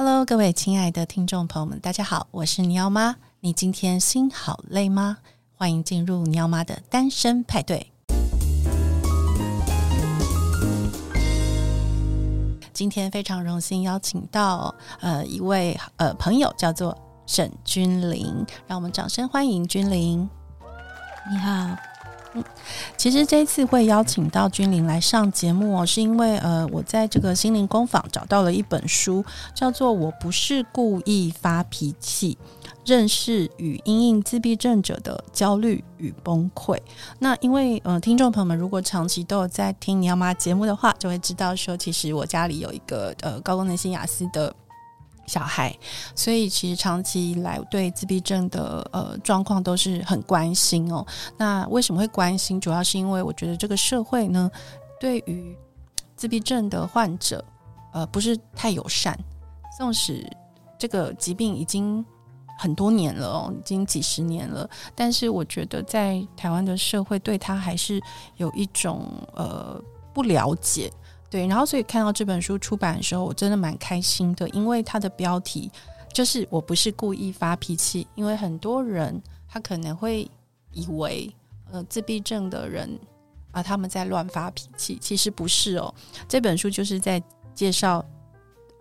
Hello，各位亲爱的听众朋友们，大家好，我是尼奥妈。你今天心好累吗？欢迎进入尼奥妈的单身派对。今天非常荣幸邀请到呃一位呃朋友，叫做沈君玲，让我们掌声欢迎君玲。你好。其实这一次会邀请到君玲来上节目哦，是因为呃，我在这个心灵工坊找到了一本书，叫做《我不是故意发脾气：认识与因应自闭症者的焦虑与崩溃》。那因为呃，听众朋友们如果长期都有在听你要妈节目的话，就会知道说，其实我家里有一个呃高功能性雅思的。小孩，所以其实长期以来对自闭症的呃状况都是很关心哦。那为什么会关心？主要是因为我觉得这个社会呢，对于自闭症的患者，呃，不是太友善。纵使这个疾病已经很多年了哦，已经几十年了，但是我觉得在台湾的社会对他还是有一种呃不了解。对，然后所以看到这本书出版的时候，我真的蛮开心的，因为它的标题就是“我不是故意发脾气”，因为很多人他可能会以为，呃，自闭症的人啊，他们在乱发脾气，其实不是哦。这本书就是在介绍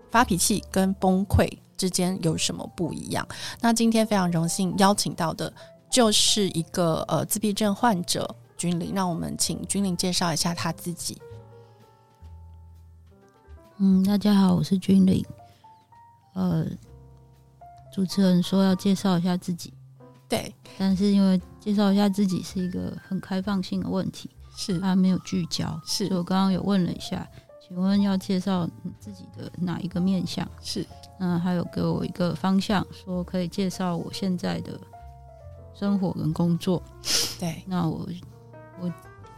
发脾气跟崩溃之间有什么不一样。那今天非常荣幸邀请到的，就是一个呃自闭症患者君玲，让我们请君玲介绍一下他自己。嗯，大家好，我是君玲。呃，主持人说要介绍一下自己，对，但是因为介绍一下自己是一个很开放性的问题，是他没有聚焦，是。所以我刚刚有问了一下，请问要介绍自己的哪一个面向？是，嗯，还有给我一个方向，说可以介绍我现在的生活跟工作。对，那我我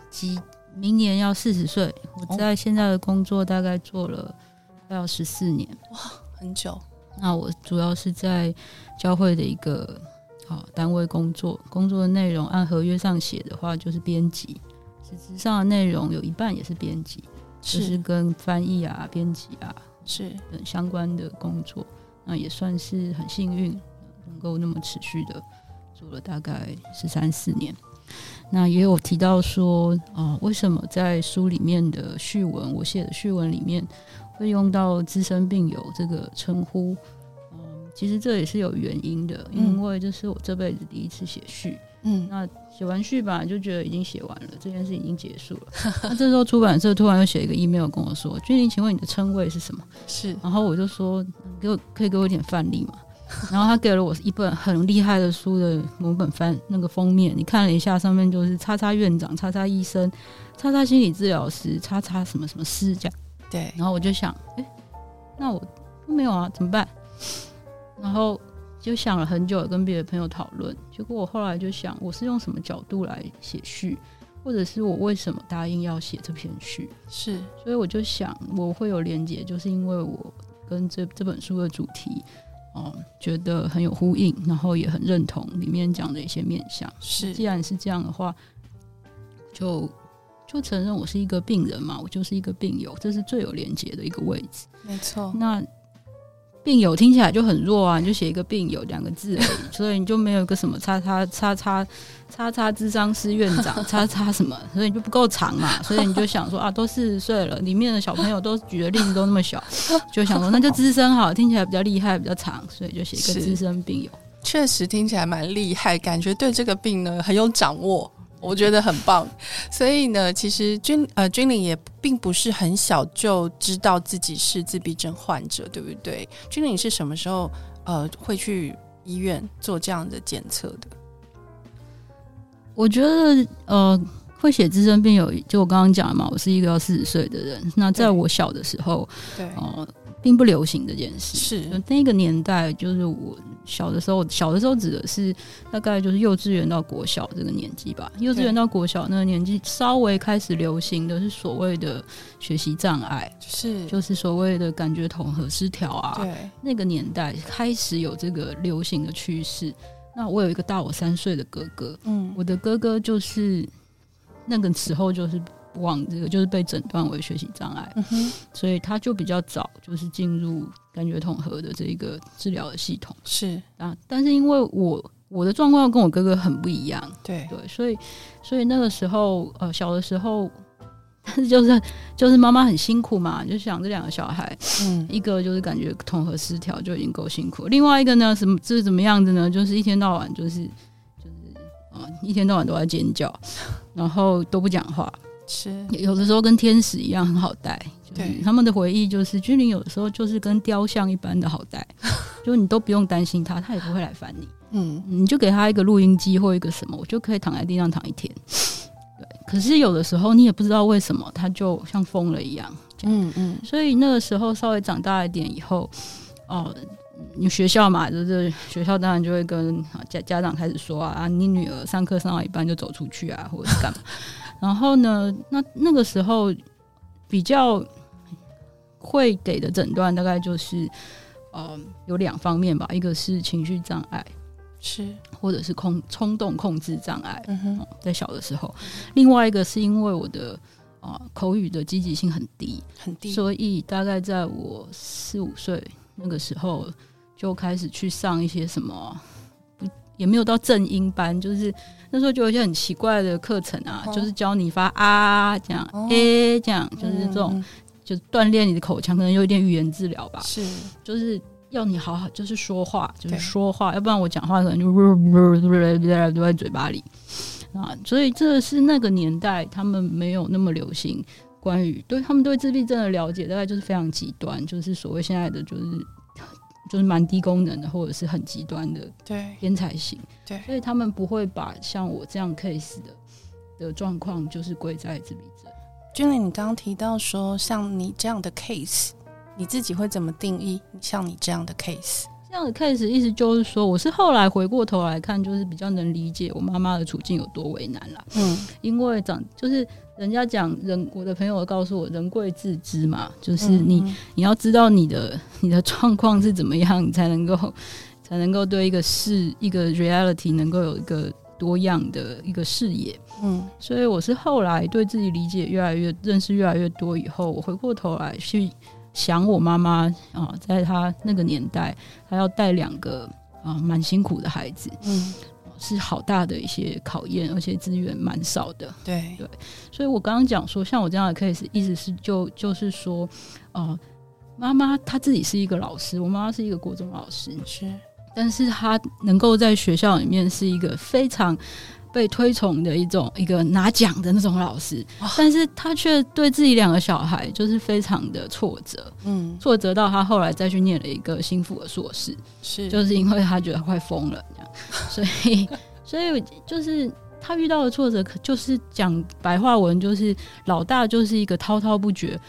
几。明年要四十岁，我在现在的工作大概做了快要十四年，哇，很久。那我主要是在教会的一个好单位工作，工作的内容按合约上写的话就是编辑，实质上的内容有一半也是编辑，是就是跟翻译啊、编辑啊是等相关的工作。那也算是很幸运，能够那么持续的做了大概十三四年。那也有提到说，啊、呃，为什么在书里面的序文，我写的序文里面会用到资深病友这个称呼？嗯、呃，其实这也是有原因的，因为这是我这辈子第一次写序。嗯，那写完序吧，就觉得已经写完了，这件事已经结束了。那这时候出版社突然又写一个 email 跟我说：“君玲，请问你的称谓是什么？”是，然后我就说：“给我可以给我一点范例吗？” 然后他给了我一本很厉害的书的某本翻那个封面，你看了一下，上面就是“叉叉院长”、“叉叉医生”、“叉叉心理治疗师”、“叉叉什么什么师”这样。对，然后我就想，哎，那我没有啊，怎么办？然后就想了很久，跟别的朋友讨论。结果我后来就想，我是用什么角度来写序，或者是我为什么答应要写这篇序？是，所以我就想，我会有连结，就是因为我跟这这本书的主题。哦，觉得很有呼应，然后也很认同里面讲的一些面向。是，既然是这样的话，就就承认我是一个病人嘛，我就是一个病友，这是最有连接的一个位置。没错。那病友听起来就很弱啊，你就写一个病友两个字而已，所以你就没有一个什么叉叉叉叉叉叉咨商师院长叉叉什么，所以你就不够长嘛，所以你就想说啊，都四十岁了，里面的小朋友都举的例子都那么小，就想说那就资深好，听起来比较厉害，比较长，所以就写一个资深病友。确实听起来蛮厉害，感觉对这个病呢很有掌握。我觉得很棒，所以呢，其实君呃君玲也并不是很小就知道自己是自闭症患者，对不对？君玲是什么时候呃会去医院做这样的检测的？我觉得呃会写自身病有，就我刚刚讲的嘛，我是一个要四十岁的人。那在我小的时候，对哦。呃并不流行这件事，是那个年代，就是我小的时候，小的时候指的是大概就是幼稚园到国小这个年纪吧。幼稚园到国小那个年纪，稍微开始流行的是所谓的学习障碍，是就是所谓的感觉统合失调啊。对，那个年代开始有这个流行的趋势。那我有一个大我三岁的哥哥，嗯，我的哥哥就是那个时候就是往这个就是被诊断为学习障碍，所以他就比较早就是进入感觉统合的这一个治疗的系统。是啊，但是因为我我的状况跟我哥哥很不一样，对对，所以所以那个时候呃小的时候，但 是就是就是妈妈很辛苦嘛，就想这两个小孩，嗯，一个就是感觉统合失调就已经够辛苦，另外一个呢什么这是怎么样子呢？就是一天到晚就是就是啊、呃、一天到晚都在尖叫，然后都不讲话。是有的时候跟天使一样很好带，对他们的回忆就是君玲有的时候就是跟雕像一般的好带，就你都不用担心他，他也不会来烦你。嗯，你就给他一个录音机或一个什么，我就可以躺在地上躺一天。对，可是有的时候你也不知道为什么他就像疯了一样。嗯嗯，所以那个时候稍微长大一点以后，哦，你学校嘛，就是学校当然就会跟家家长开始说啊，你女儿上课上到一半就走出去啊，或者是干嘛。然后呢，那那个时候比较会给的诊断大概就是，呃，有两方面吧，一个是情绪障碍，是。或者是控冲动控制障碍，嗯哼，在小的时候，另外一个是因为我的啊、呃、口语的积极性很低，很低，所以大概在我四五岁那个时候就开始去上一些什么。也没有到正音班，就是那时候就有一些很奇怪的课程啊，哦、就是教你发啊这样，哦、诶这样，就是这种，嗯、就锻炼你的口腔，可能有一点语言治疗吧。是，就是要你好好就是说话，就是说话，要不然我讲话可能就都在嘴巴里啊。所以这是那个年代他们没有那么流行关于对他们对自闭症的了解，大概就是非常极端，就是所谓现在的就是。就是蛮低功能的，或者是很极端的，对天才型，对，所以他们不会把像我这样 case 的的状况，就是归在自闭症。君玲，你刚刚提到说，像你这样的 case，你自己会怎么定义？像你这样的 case，这样的 case 意思就是说，我是后来回过头来看，就是比较能理解我妈妈的处境有多为难了。嗯，因为长就是。人家讲人，我的朋友告诉我，人贵自知嘛，就是你、嗯、你要知道你的你的状况是怎么样，你才能够 才能够对一个事一个 reality 能够有一个多样的一个视野。嗯，所以我是后来对自己理解越来越认识越来越多以后，我回过头来去想我妈妈啊，在她那个年代，她要带两个啊蛮辛苦的孩子。嗯。是好大的一些考验，而且资源蛮少的。对。对，所以我刚刚讲说，像我这样的 case，意思是就就是说，哦、呃，妈妈她自己是一个老师，我妈妈是一个国中老师，是，但是她能够在学校里面是一个非常被推崇的一种一个拿奖的那种老师，但是他却对自己两个小孩就是非常的挫折，嗯，挫折到他后来再去念了一个心腹的硕士，是，就是因为他觉得快疯了这样。所以，所以就是他遇到的挫折，就是讲白话文，就是老大就是一个滔滔不绝，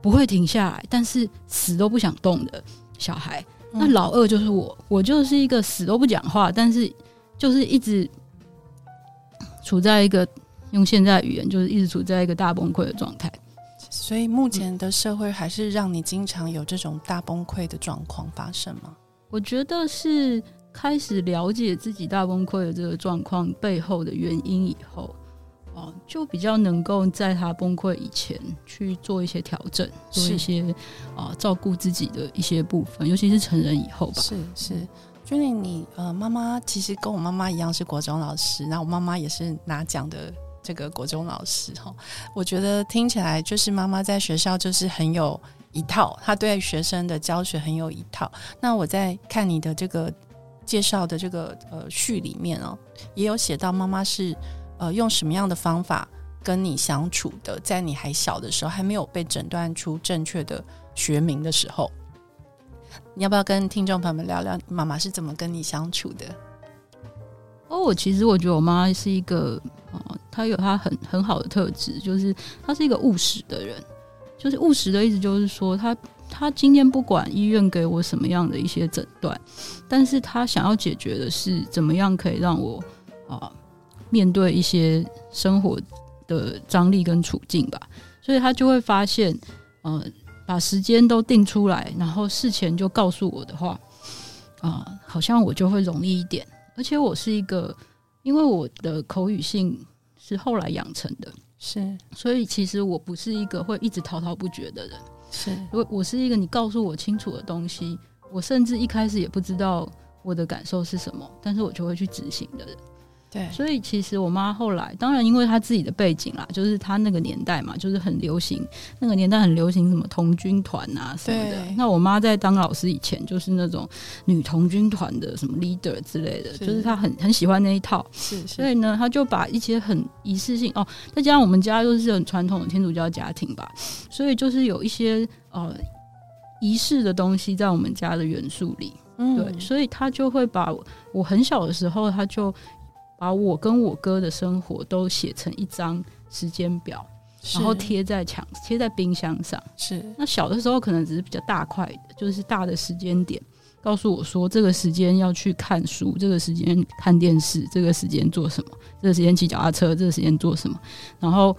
不会停下来，但是死都不想动的小孩。那老二就是我，我就是一个死都不讲话，但是就是一直处在一个用现在语言，就是一直处在一个大崩溃的状态。所以目前的社会还是让你经常有这种大崩溃的状况发生吗？我觉得是。开始了解自己大崩溃的这个状况背后的原因以后，哦，就比较能够在他崩溃以前去做一些调整，做一些啊是照顾自己的一些部分，尤其是成人以后吧。是是，君玲，你呃，妈妈其实跟我妈妈一样是国中老师，那我妈妈也是拿奖的这个国中老师哈。我觉得听起来就是妈妈在学校就是很有一套，她对学生的教学很有一套。那我在看你的这个。介绍的这个呃序里面哦，也有写到妈妈是呃用什么样的方法跟你相处的，在你还小的时候，还没有被诊断出正确的学名的时候，你要不要跟听众朋友们聊聊妈妈是怎么跟你相处的？哦，我其实我觉得我妈是一个哦，她有她很很好的特质，就是她是一个务实的人，就是务实的意思就是说她。她今天不管医院给我什么样的一些诊断，但是她想要解决的是怎么样可以让我啊面对一些生活的张力跟处境吧，所以她就会发现，呃，把时间都定出来，然后事前就告诉我的话，啊、呃，好像我就会容易一点。而且我是一个，因为我的口语性是后来养成的，是，所以其实我不是一个会一直滔滔不绝的人。是，我我是一个你告诉我清楚的东西，我甚至一开始也不知道我的感受是什么，但是我就会去执行的人。对，所以其实我妈后来，当然因为她自己的背景啦，就是她那个年代嘛，就是很流行，那个年代很流行什么童军团啊什么的。那我妈在当老师以前，就是那种女童军团的什么 leader 之类的，是就是她很很喜欢那一套。是，是，所以呢，她就把一些很仪式性哦，再加上我们家又是很传统的天主教家庭吧，所以就是有一些呃仪式的东西在我们家的元素里。嗯，对，所以她就会把我很小的时候，她就。把我跟我哥的生活都写成一张时间表，然后贴在墙、贴在冰箱上。是，那小的时候可能只是比较大块的，就是大的时间点，告诉我说这个时间要去看书，这个时间看电视，这个时间做什么，这个时间骑脚踏车，这个时间做什么，然后。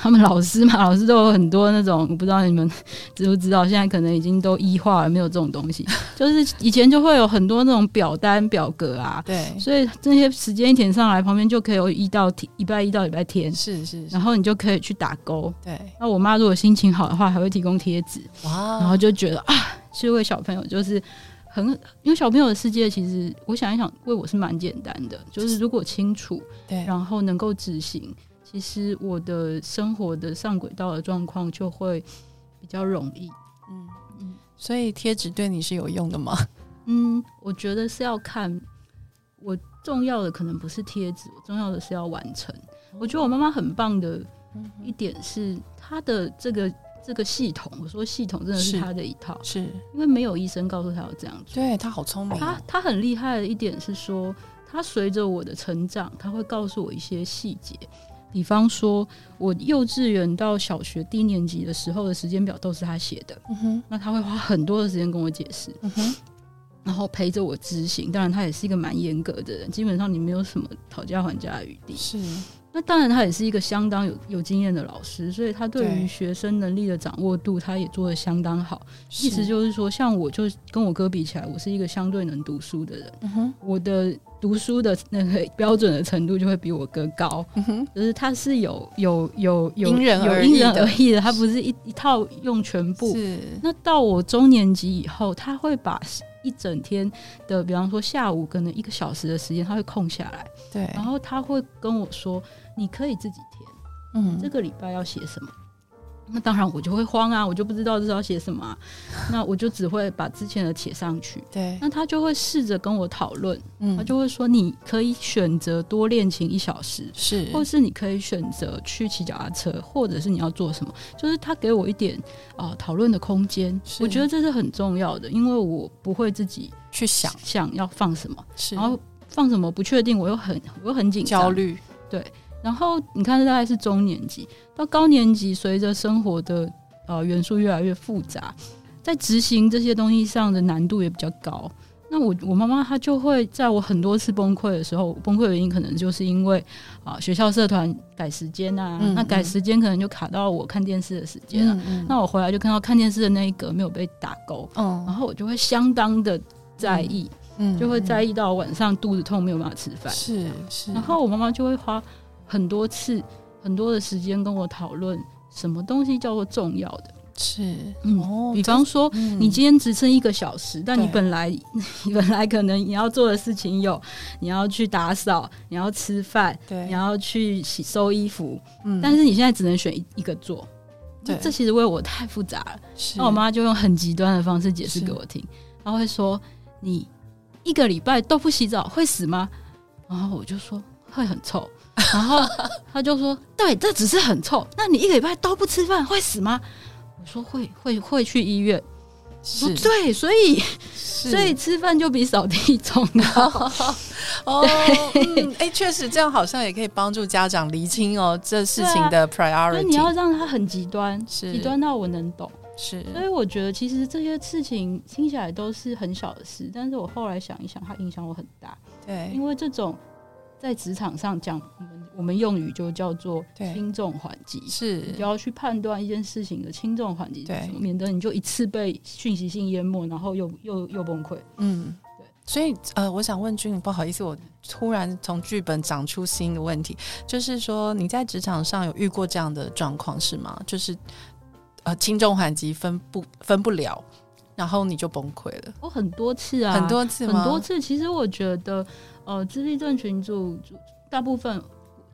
他们老师嘛，老师都有很多那种，我不知道你们知不知道，现在可能已经都医化了，没有这种东西。就是以前就会有很多那种表单表格啊，对，所以这些时间一填上来，旁边就可以有一到礼拜一到礼拜天，是是，然后你就可以去打勾。对，那我妈如果心情好的话，还会提供贴纸。哇，然后就觉得啊，这位小朋友就是很，因为小朋友的世界其实我想一想，为我是蛮简单的，就是如果清楚，对，然后能够执行。其实我的生活的上轨道的状况就会比较容易，嗯嗯，所以贴纸对你是有用的吗？嗯，我觉得是要看，我重要的可能不是贴纸，我重要的是要完成。我觉得我妈妈很棒的一点是她的这个这个系统，我说系统真的是她的一套，是因为没有医生告诉她要这样做，对，她好聪明。她她很厉害的一点是说，她随着我的成长，她会告诉我一些细节。比方说，我幼稚园到小学低年级的时候的时间表都是他写的，嗯哼，那他会花很多的时间跟我解释，嗯哼，然后陪着我执行。当然，他也是一个蛮严格的人，基本上你没有什么讨价还价的余地。是。那当然，他也是一个相当有有经验的老师，所以他对于学生能力的掌握度，他也做的相当好。意思就是说，像我就跟我哥比起来，我是一个相对能读书的人。嗯哼，我的读书的那个标准的程度就会比我哥高。嗯，就是他是有有有有因人而异的，的，他不是一一套用全部。是。那到我中年级以后，他会把。一整天的，比方说下午可能一个小时的时间，他会空下来，对，然后他会跟我说：“你可以自己填，嗯，这个礼拜要写什么。”那当然我就会慌啊，我就不知道这是要写什么啊，那我就只会把之前的写上去。对，那他就会试着跟我讨论，嗯，他就会说，你可以选择多练琴一小时，是，或是你可以选择去骑脚踏车，或者是你要做什么，就是他给我一点啊讨论的空间，我觉得这是很重要的，因为我不会自己去想想要放什么，是，然后放什么不确定，我又很我又很紧张焦虑，对。然后你看，这大概是中年级到高年级，随着生活的呃元素越来越复杂，在执行这些东西上的难度也比较高。那我我妈妈她就会在我很多次崩溃的时候，崩溃的原因可能就是因为啊、呃、学校社团改时间啊，嗯嗯，那改时间可能就卡到我看电视的时间了。那我回来就看到看电视的那一格没有被打勾，嗯，然后我就会相当的在意，嗯，就会在意到晚上肚子痛没有办法吃饭，是是，然后我妈妈就会花。很多次，很多的时间跟我讨论什么东西叫做重要的，是嗯，哦、比方说、嗯、你今天只剩一个小时，但你本来 你本来可能你要做的事情有，你要去打扫，你要吃饭，对，你要去洗收衣服，嗯，但是你现在只能选一一个做，对，这其实为我太复杂了。那我妈就用很极端的方式解释给我听，她会说：“你一个礼拜都不洗澡会死吗？”然后我就说：“会很臭。”然后他就说：“对，这只是很臭。那你一个礼拜都不吃饭会死吗？”我说：“会，会，会去医院。”是，对，所以，所以吃饭就比扫地重要。哦，哎，确实这样好像也可以帮助家长厘清哦这事情的 priority。你要让他很极端，极端到我能懂。是，所以我觉得其实这些事情听起来都是很小的事，但是我后来想一想，它影响我很大。对，因为这种。在职场上讲，我们我们用语就叫做轻重缓急，是你就要去判断一件事情的轻重缓急，对，免得你就一次被讯息性淹没，然后又又又崩溃。嗯，对。所以呃，我想问君，不好意思，我突然从剧本长出新的问题，就是说你在职场上有遇过这样的状况是吗？就是呃，轻重缓急分不分不了，然后你就崩溃了。我很多次啊，很多次？很多次。其实我觉得，呃，自闭症群组大部分。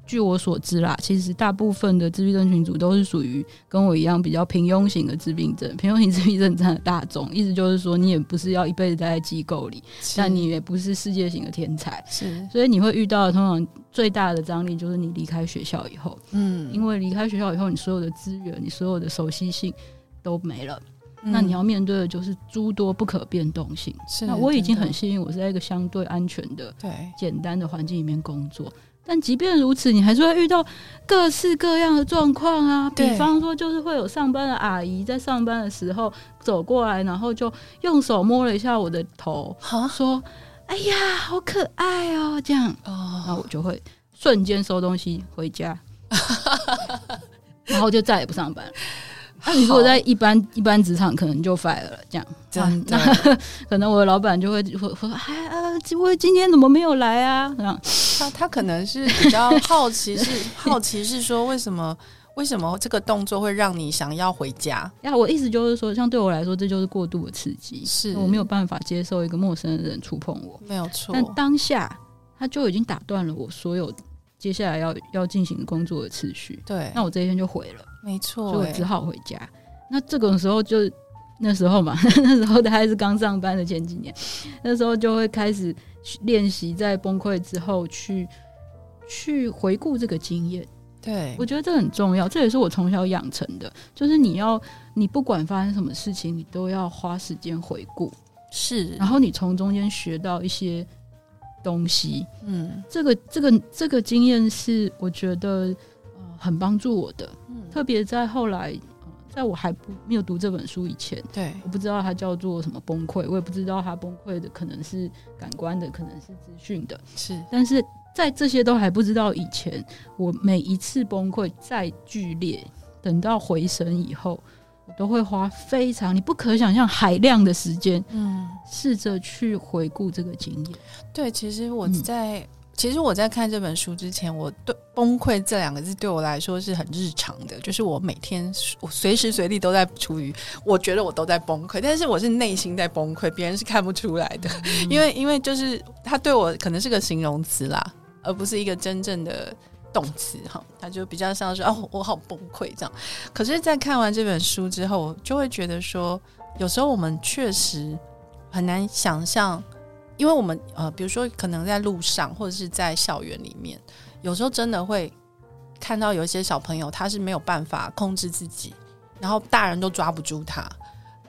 据我所知啦，其实大部分的自闭症群组都是属于跟我一样比较平庸型的自闭症。平庸型自闭症占大众，意思就是说，你也不是要一辈子待在机构里，但你也不是世界型的天才。是，所以你会遇到的通常最大的张力就是你离开学校以后，嗯，因为离开学校以后，你所有的资源、你所有的熟悉性都没了，嗯、那你要面对的就是诸多不可变动性。是，那我已经很幸运，我是在一个相对安全的、对简单的环境里面工作。但即便如此，你还是会遇到各式各样的状况啊。比方说，就是会有上班的阿姨在上班的时候走过来，然后就用手摸了一下我的头，说：“哎呀，好可爱哦。”这样，然后我就会瞬间收东西回家，然后就再也不上班。那、啊、你如果在一般一般职场，可能就 fire 了，这样，这样，那 可能我的老板就会会说，哎啊，我今天怎么没有来啊？这样，他他可能是比较好奇，是 好奇是说为什么为什么这个动作会让你想要回家？呀，我意思就是说，像对我来说，这就是过度的刺激，是我没有办法接受一个陌生的人触碰我，没有错。但当下他就已经打断了我所有接下来要要进行工作的次序，对，那我这一天就毁了。没错，所以我只好回家。那这种时候就那时候嘛，那时候他还是刚上班的前几年，那时候就会开始练习，在崩溃之后去去回顾这个经验。对，我觉得这很重要，这也是我从小养成的，就是你要你不管发生什么事情，你都要花时间回顾，是，然后你从中间学到一些东西。嗯，这个这个这个经验是我觉得呃。很帮助我的，嗯、特别在后来，在我还不没有读这本书以前，对，我不知道它叫做什么崩溃，我也不知道它崩溃的可能是感官的，可能是资讯的，是。但是在这些都还不知道以前，我每一次崩溃再剧烈，等到回神以后，我都会花非常你不可想象海量的时间，嗯，试着去回顾这个经验。对，其实我在。嗯其实我在看这本书之前，我对“崩溃”这两个字对我来说是很日常的，就是我每天我随时随地都在处于，我觉得我都在崩溃，但是我是内心在崩溃，别人是看不出来的，嗯、因为因为就是他对我可能是个形容词啦，而不是一个真正的动词哈，他就比较像是哦，我好崩溃这样。可是，在看完这本书之后，就会觉得说，有时候我们确实很难想象。因为我们呃，比如说可能在路上或者是在校园里面，有时候真的会看到有一些小朋友，他是没有办法控制自己，然后大人都抓不住他，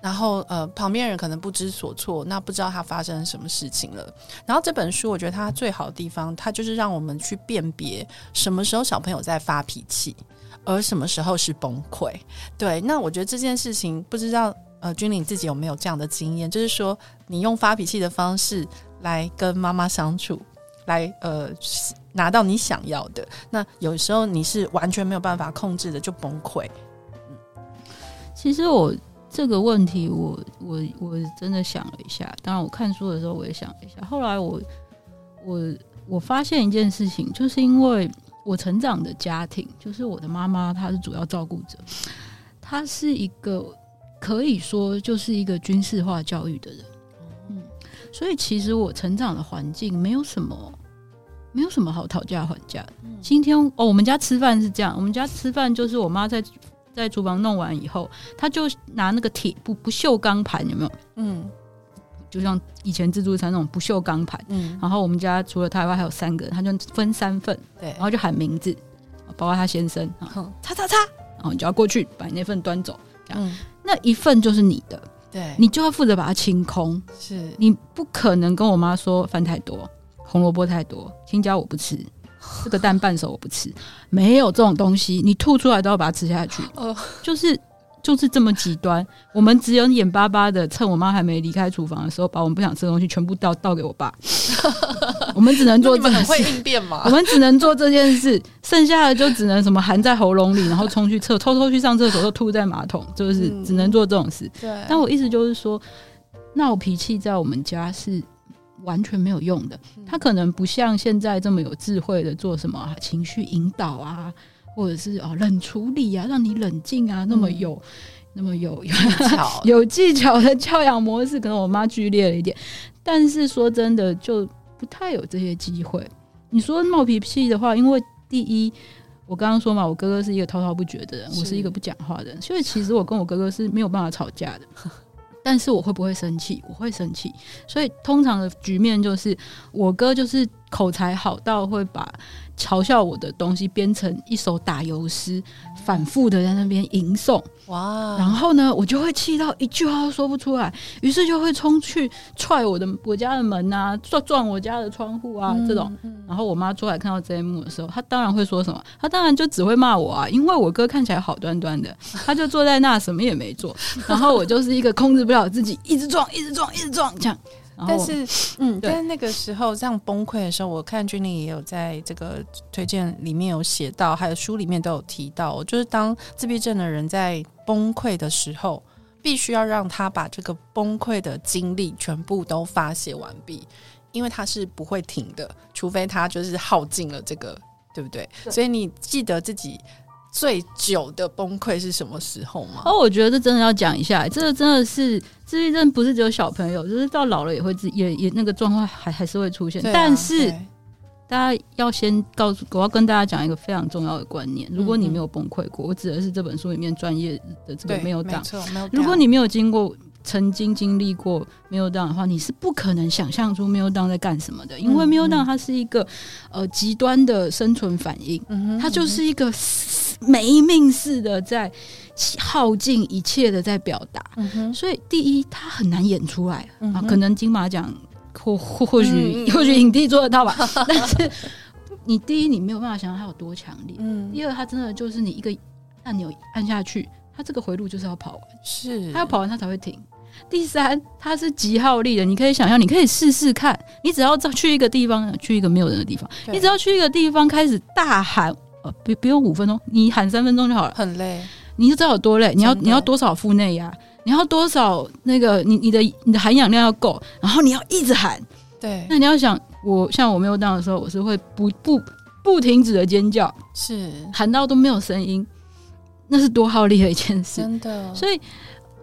然后呃，旁边人可能不知所措，那不知道他发生什么事情了。然后这本书我觉得它最好的地方，它就是让我们去辨别什么时候小朋友在发脾气，而什么时候是崩溃。对，那我觉得这件事情不知道。呃，君玲自己有没有这样的经验？就是说，你用发脾气的方式来跟妈妈相处，来呃拿到你想要的。那有时候你是完全没有办法控制的，就崩溃。嗯，其实我这个问题我，我我我真的想了一下。当然，我看书的时候我也想了一下。后来我我我发现一件事情，就是因为我成长的家庭，就是我的妈妈她是主要照顾者，她是一个。可以说就是一个军事化教育的人，嗯，所以其实我成长的环境没有什么，没有什么好讨价还价的。今天哦，我们家吃饭是这样，我们家吃饭就是我妈在在厨房弄完以后，她就拿那个铁不不锈钢盘，有没有？嗯，就像以前自助餐那种不锈钢盘，嗯，然后我们家除了她以外还有三个人，她就分三份，对，然后就喊名字，包括他先生，叉叉叉，然后你就要过去把你那份端走，这样。嗯那一份就是你的，对，你就要负责把它清空。是你不可能跟我妈说饭太多，红萝卜太多，青椒我不吃，这个蛋半熟我不吃，没有这种东西，你吐出来都要把它吃下去。哦，就是。就是这么极端，我们只有眼巴巴的趁我妈还没离开厨房的时候，把我们不想吃的东西全部倒倒给我爸。我们只能做这件事，会应变嘛？我们只能做这件事，剩下的就只能什么含在喉咙里，然后冲去厕，偷偷去上厕所，又吐在马桶，就是只能做这种事。对。但我意思就是说，闹脾气在我们家是完全没有用的。他可能不像现在这么有智慧的做什么情绪引导啊，或者是啊冷处理啊，让你冷静啊，那么有、嗯、那么有有技巧 有技巧的教养模式，可能我妈剧烈了一点。但是说真的，就不太有这些机会。你说闹脾气的话，因为第一，我刚刚说嘛，我哥哥是一个滔滔不绝的人，我是一个不讲话的人，所以其实我跟我哥哥是没有办法吵架的。但是我会不会生气？我会生气。所以通常的局面就是，我哥就是口才好到会把嘲笑我的东西编成一首打油诗，反复的在那边吟诵。哇！然后呢，我就会气到一句话都说不出来，于是就会冲去踹我的我家的门啊，撞撞我家的窗户啊，这种。然后我妈出来看到这一幕的时候，她当然会说什么？她当然就只会骂我啊，因为我哥看起来好端端的，他就坐在那什么也没做，然后我就是一个控制不了自己，一直撞，一直撞，一直撞，这样。但是，嗯，对但是那个时候这样崩溃的时候，我看君玲也有在这个推荐里面有写到，还有书里面都有提到，就是当自闭症的人在崩溃的时候，必须要让他把这个崩溃的经历全部都发泄完毕，因为他是不会停的，除非他就是耗尽了这个，对不对？对，所以你记得自己。最久的崩溃是什么时候吗？哦，我觉得这真的要讲一下，这个真的是自闭症，不是只有小朋友，就是到老了也会自也也那个状况还还是会出现。啊、但是大家要先告诉我要跟大家讲一个非常重要的观念：如果你没有崩溃过，嗯嗯，我指的是这本书里面专业的这个没有档，如果你没有经过。曾经经历过 meltdown 的话，你是不可能想象出 meltdown 在干什么的，因为 meltdown 它是一个呃极端的生存反应，它就是一个没命似的在耗尽一切的在表达，所以第一它很难演出来啊，可能金马奖或或许或许影帝做得到吧，但是你第一你没有办法想象它有多强烈，第二它真的就是你一个按钮按下去，它这个回路就是要跑完，是它要跑完它才会停。第三，它是极耗力的。你可以想象，你可以试试看。你只要去一个地方，去一个没有人的地方，你只要去一个地方开始大喊，呃，不不用五分钟，你喊三分钟就好了。很累，你就知道有多累。你要你要多少腹内压？你要多少那个？你你的你的含氧量要够，然后你要一直喊。对，那你要想，我像我没有当的时候，我是会不不不停止的尖叫，是喊到都没有声音，那是多耗力的一件事。真的，所以。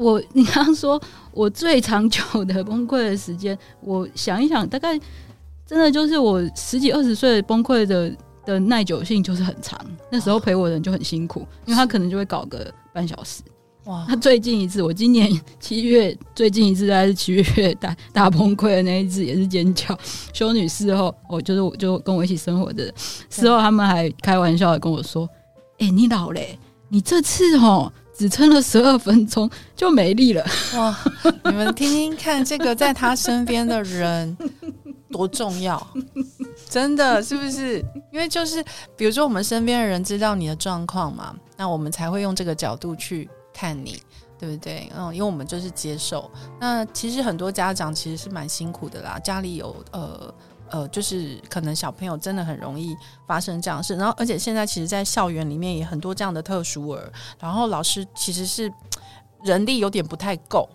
我你刚刚说我最长久的崩溃的时间，我想一想，大概真的就是我十几二十岁崩溃的的耐久性就是很长。那时候陪我的人就很辛苦，因为他可能就会搞个半小时。哇！他最近一次，我今年七月最近一次，大概是七月大大崩溃的那一次，也是尖叫。修女事后，我就是我就跟我一起生活的人事后，他们还开玩笑的跟我说：“哎、欸，你老嘞，你这次哦。”只撑了十二分钟就没力了。哇！你们听听看，这个在他身边的人多重要，真的是不是？因为就是比如说，我们身边的人知道你的状况嘛，那我们才会用这个角度去看你，对不对？嗯，因为我们就是接受。那其实很多家长其实是蛮辛苦的啦，家里有呃。呃，就是可能小朋友真的很容易发生这样的事，然后而且现在其实，在校园里面也很多这样的特殊儿，然后老师其实是人力有点不太够。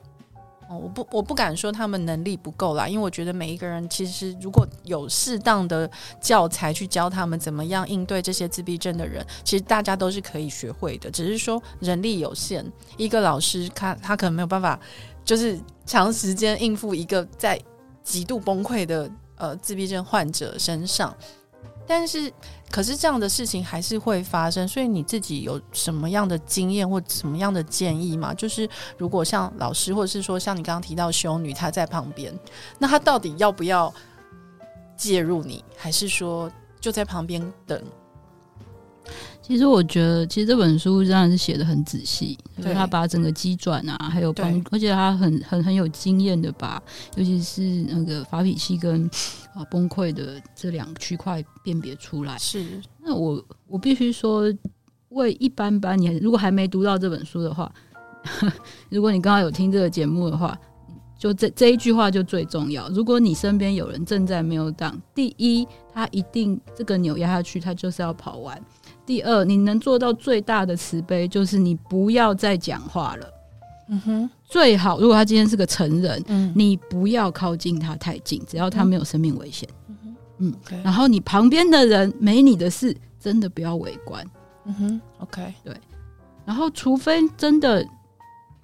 哦，我不我不敢说他们能力不够啦，因为我觉得每一个人其实如果有适当的教材去教他们怎么样应对这些自闭症的人，其实大家都是可以学会的，只是说人力有限，一个老师他他可能没有办法，就是长时间应付一个在极度崩溃的。呃，自闭症患者身上，但是可是这样的事情还是会发生，所以你自己有什么样的经验或什么样的建议吗？就是如果像老师，或者是说像你刚刚提到修女，她在旁边，那她到底要不要介入你，还是说就在旁边等？其实我觉得，其实这本书真的是写的很仔细，对就是他把整个机转啊，还有帮，而且他很很很有经验的把，尤其是那个发脾气跟啊崩溃的这两区块辨别出来。是，那我我必须说，为一般般，你如果还没读到这本书的话，如果你刚刚有听这个节目的话，就这这一句话就最重要。如果你身边有人正在 meltdown，第一，他一定这个扭压下去，他就是要跑完。第二，你能做到最大的慈悲，就是你不要再讲话了，嗯哼，最好如果他今天是个成人，嗯。你不要靠近他太近，只要他没有生命危险。嗯 OK 然后你旁边的人没你的事，真的不要围观。嗯哼，OK，对。然后，除非真的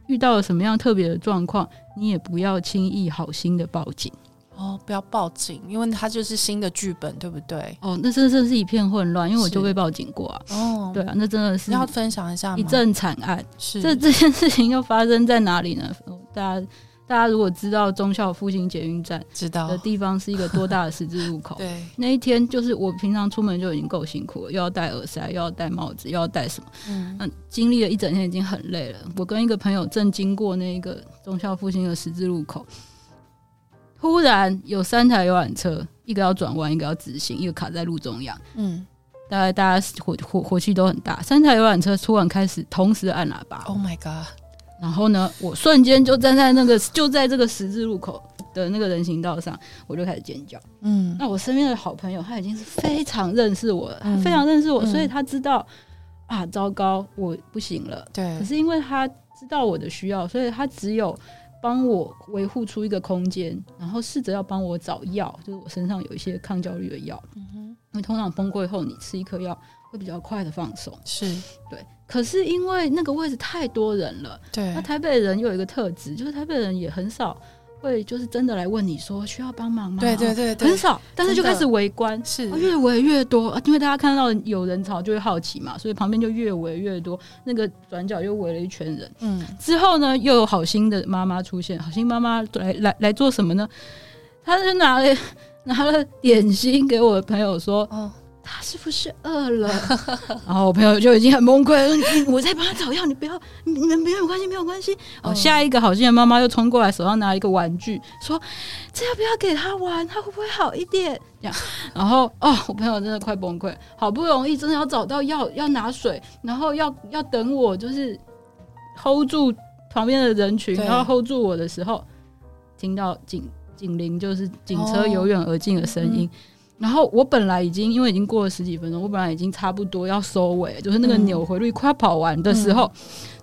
遇到了什么样特别的状况，你也不要轻易好心的报警。哦，不要报警，因为它就是新的剧本，对不对？哦，那真的是一片混乱，因为我就被报警过啊。哦，对啊，那真的是你要分享一下吗？一阵惨案。是这这件事情又发生在哪里呢？大家大家如果知道忠孝复兴捷运站知道的地方是一个多大的十字路口，对，那一天就是我平常出门就已经够辛苦了，又要戴耳塞，又要戴帽子，又要戴什么？嗯嗯，经历了一整天已经很累了。我跟一个朋友正经过那个忠孝复兴的十字路口，忽然有三台游览车，一个要转弯，一个要直行，一个卡在路中央。嗯大概大家火火火气都很大，三台游览车突然开始同时按喇叭。，Oh my god，然后呢，我瞬间就站在那个就在这个十字路口的那个人行道上，我就开始尖叫。嗯那我身边的好朋友他已经是非常认识我了，嗯他非常认识我，嗯所以他知道啊，糟糕，我不行了。对可，是因为他知道我的需要，所以他只有帮我维护出一个空间，然后试着要帮我找药，就是我身上有一些抗焦虑的药。嗯哼，因为通常崩溃后，你吃一颗药会比较快的放松。是对，可是因为那个位置太多人了。对那，台北人又有一个特质，就是台北人也很少会就是真的来问你说需要帮忙吗？对对对对，很少，但是就开始围观，是啊越围越多，啊因为大家看到有人潮就会好奇嘛，所以旁边就越围越多，那个转角又围了一圈人。嗯之后呢，又有好心的妈妈出现，好心妈妈来来来做什么呢？她就拿了 拿了点心给我的朋友说，哦，他是不是饿了？然后我朋友就已经很崩溃了，我在帮他找药，你不要，你你们没有关系，没有关系。哦，嗯下一个好心的妈妈又冲过来，手上拿一个玩具，说：“这要不要给他玩？他会不会好一点？”这样，然后哦，我朋友真的快崩溃，好不容易真的要找到药，要拿水，然后要要等我，就是 hold 住旁边的人群，然后 hold 住我的时候，听到警警铃就是警车由远而近的声音。然后我本来已经因为已经过了十几分钟，我本来已经差不多要收尾，就是那个扭回率快跑完的时候，嗯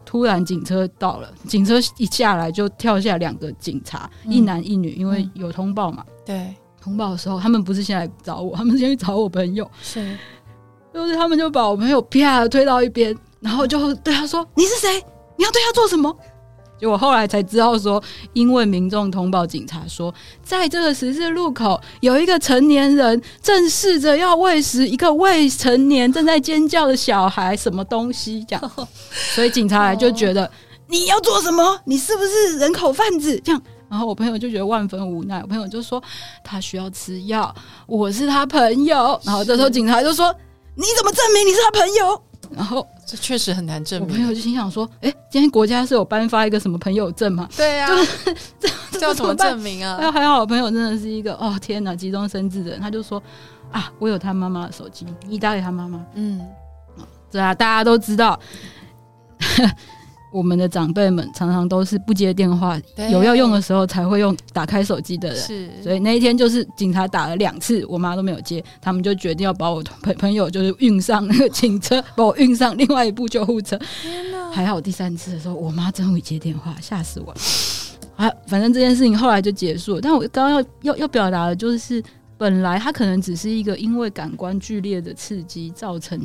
突然警车到了，警车一下来就跳下两个警察，嗯一男一女，因为有通报嘛。对，通报的时候，他们不是先来找我，他们是先去找我朋友，是就是他们就把我朋友啪推到一边，然后就对他说：“你是谁？你要对他做什么？”结果后来才知道说，因为民众通报警察说，在这个十字路口有一个成年人正试着要喂食一个未成年正在尖叫的小孩什么东西这样，所以警察来就觉得你要做什么？你是不是人口贩子？这样，然后我朋友就觉得万分无奈，我朋友就说他需要吃药，我是他朋友，然后这时候警察就说你怎么证明你是他朋友？然后这确实很难证明我朋友。就心想说：“哎、今天国家是有颁发一个什么朋友证吗？对啊，这这要怎么证明还啊？还好，我朋友真的是一个哦天哪，急中生智的人。他就说啊，我有他妈妈的手机，你打给他妈妈。嗯，这啊，大家都知道，我们的长辈们常常都是不接电话，对有要用的时候才会用打开手机的人。是，所以那一天就是警察打了两次，我妈都没有接，他们就决定要把我朋 朋友就是运上那个警车，把我运上另外一部救护车。还好第三次的时候，我妈终于接电话，吓死我了。啊，反正这件事情后来就结束了。但我刚刚要要要表达的就是，本来它可能只是一个因为感官剧烈的刺激造成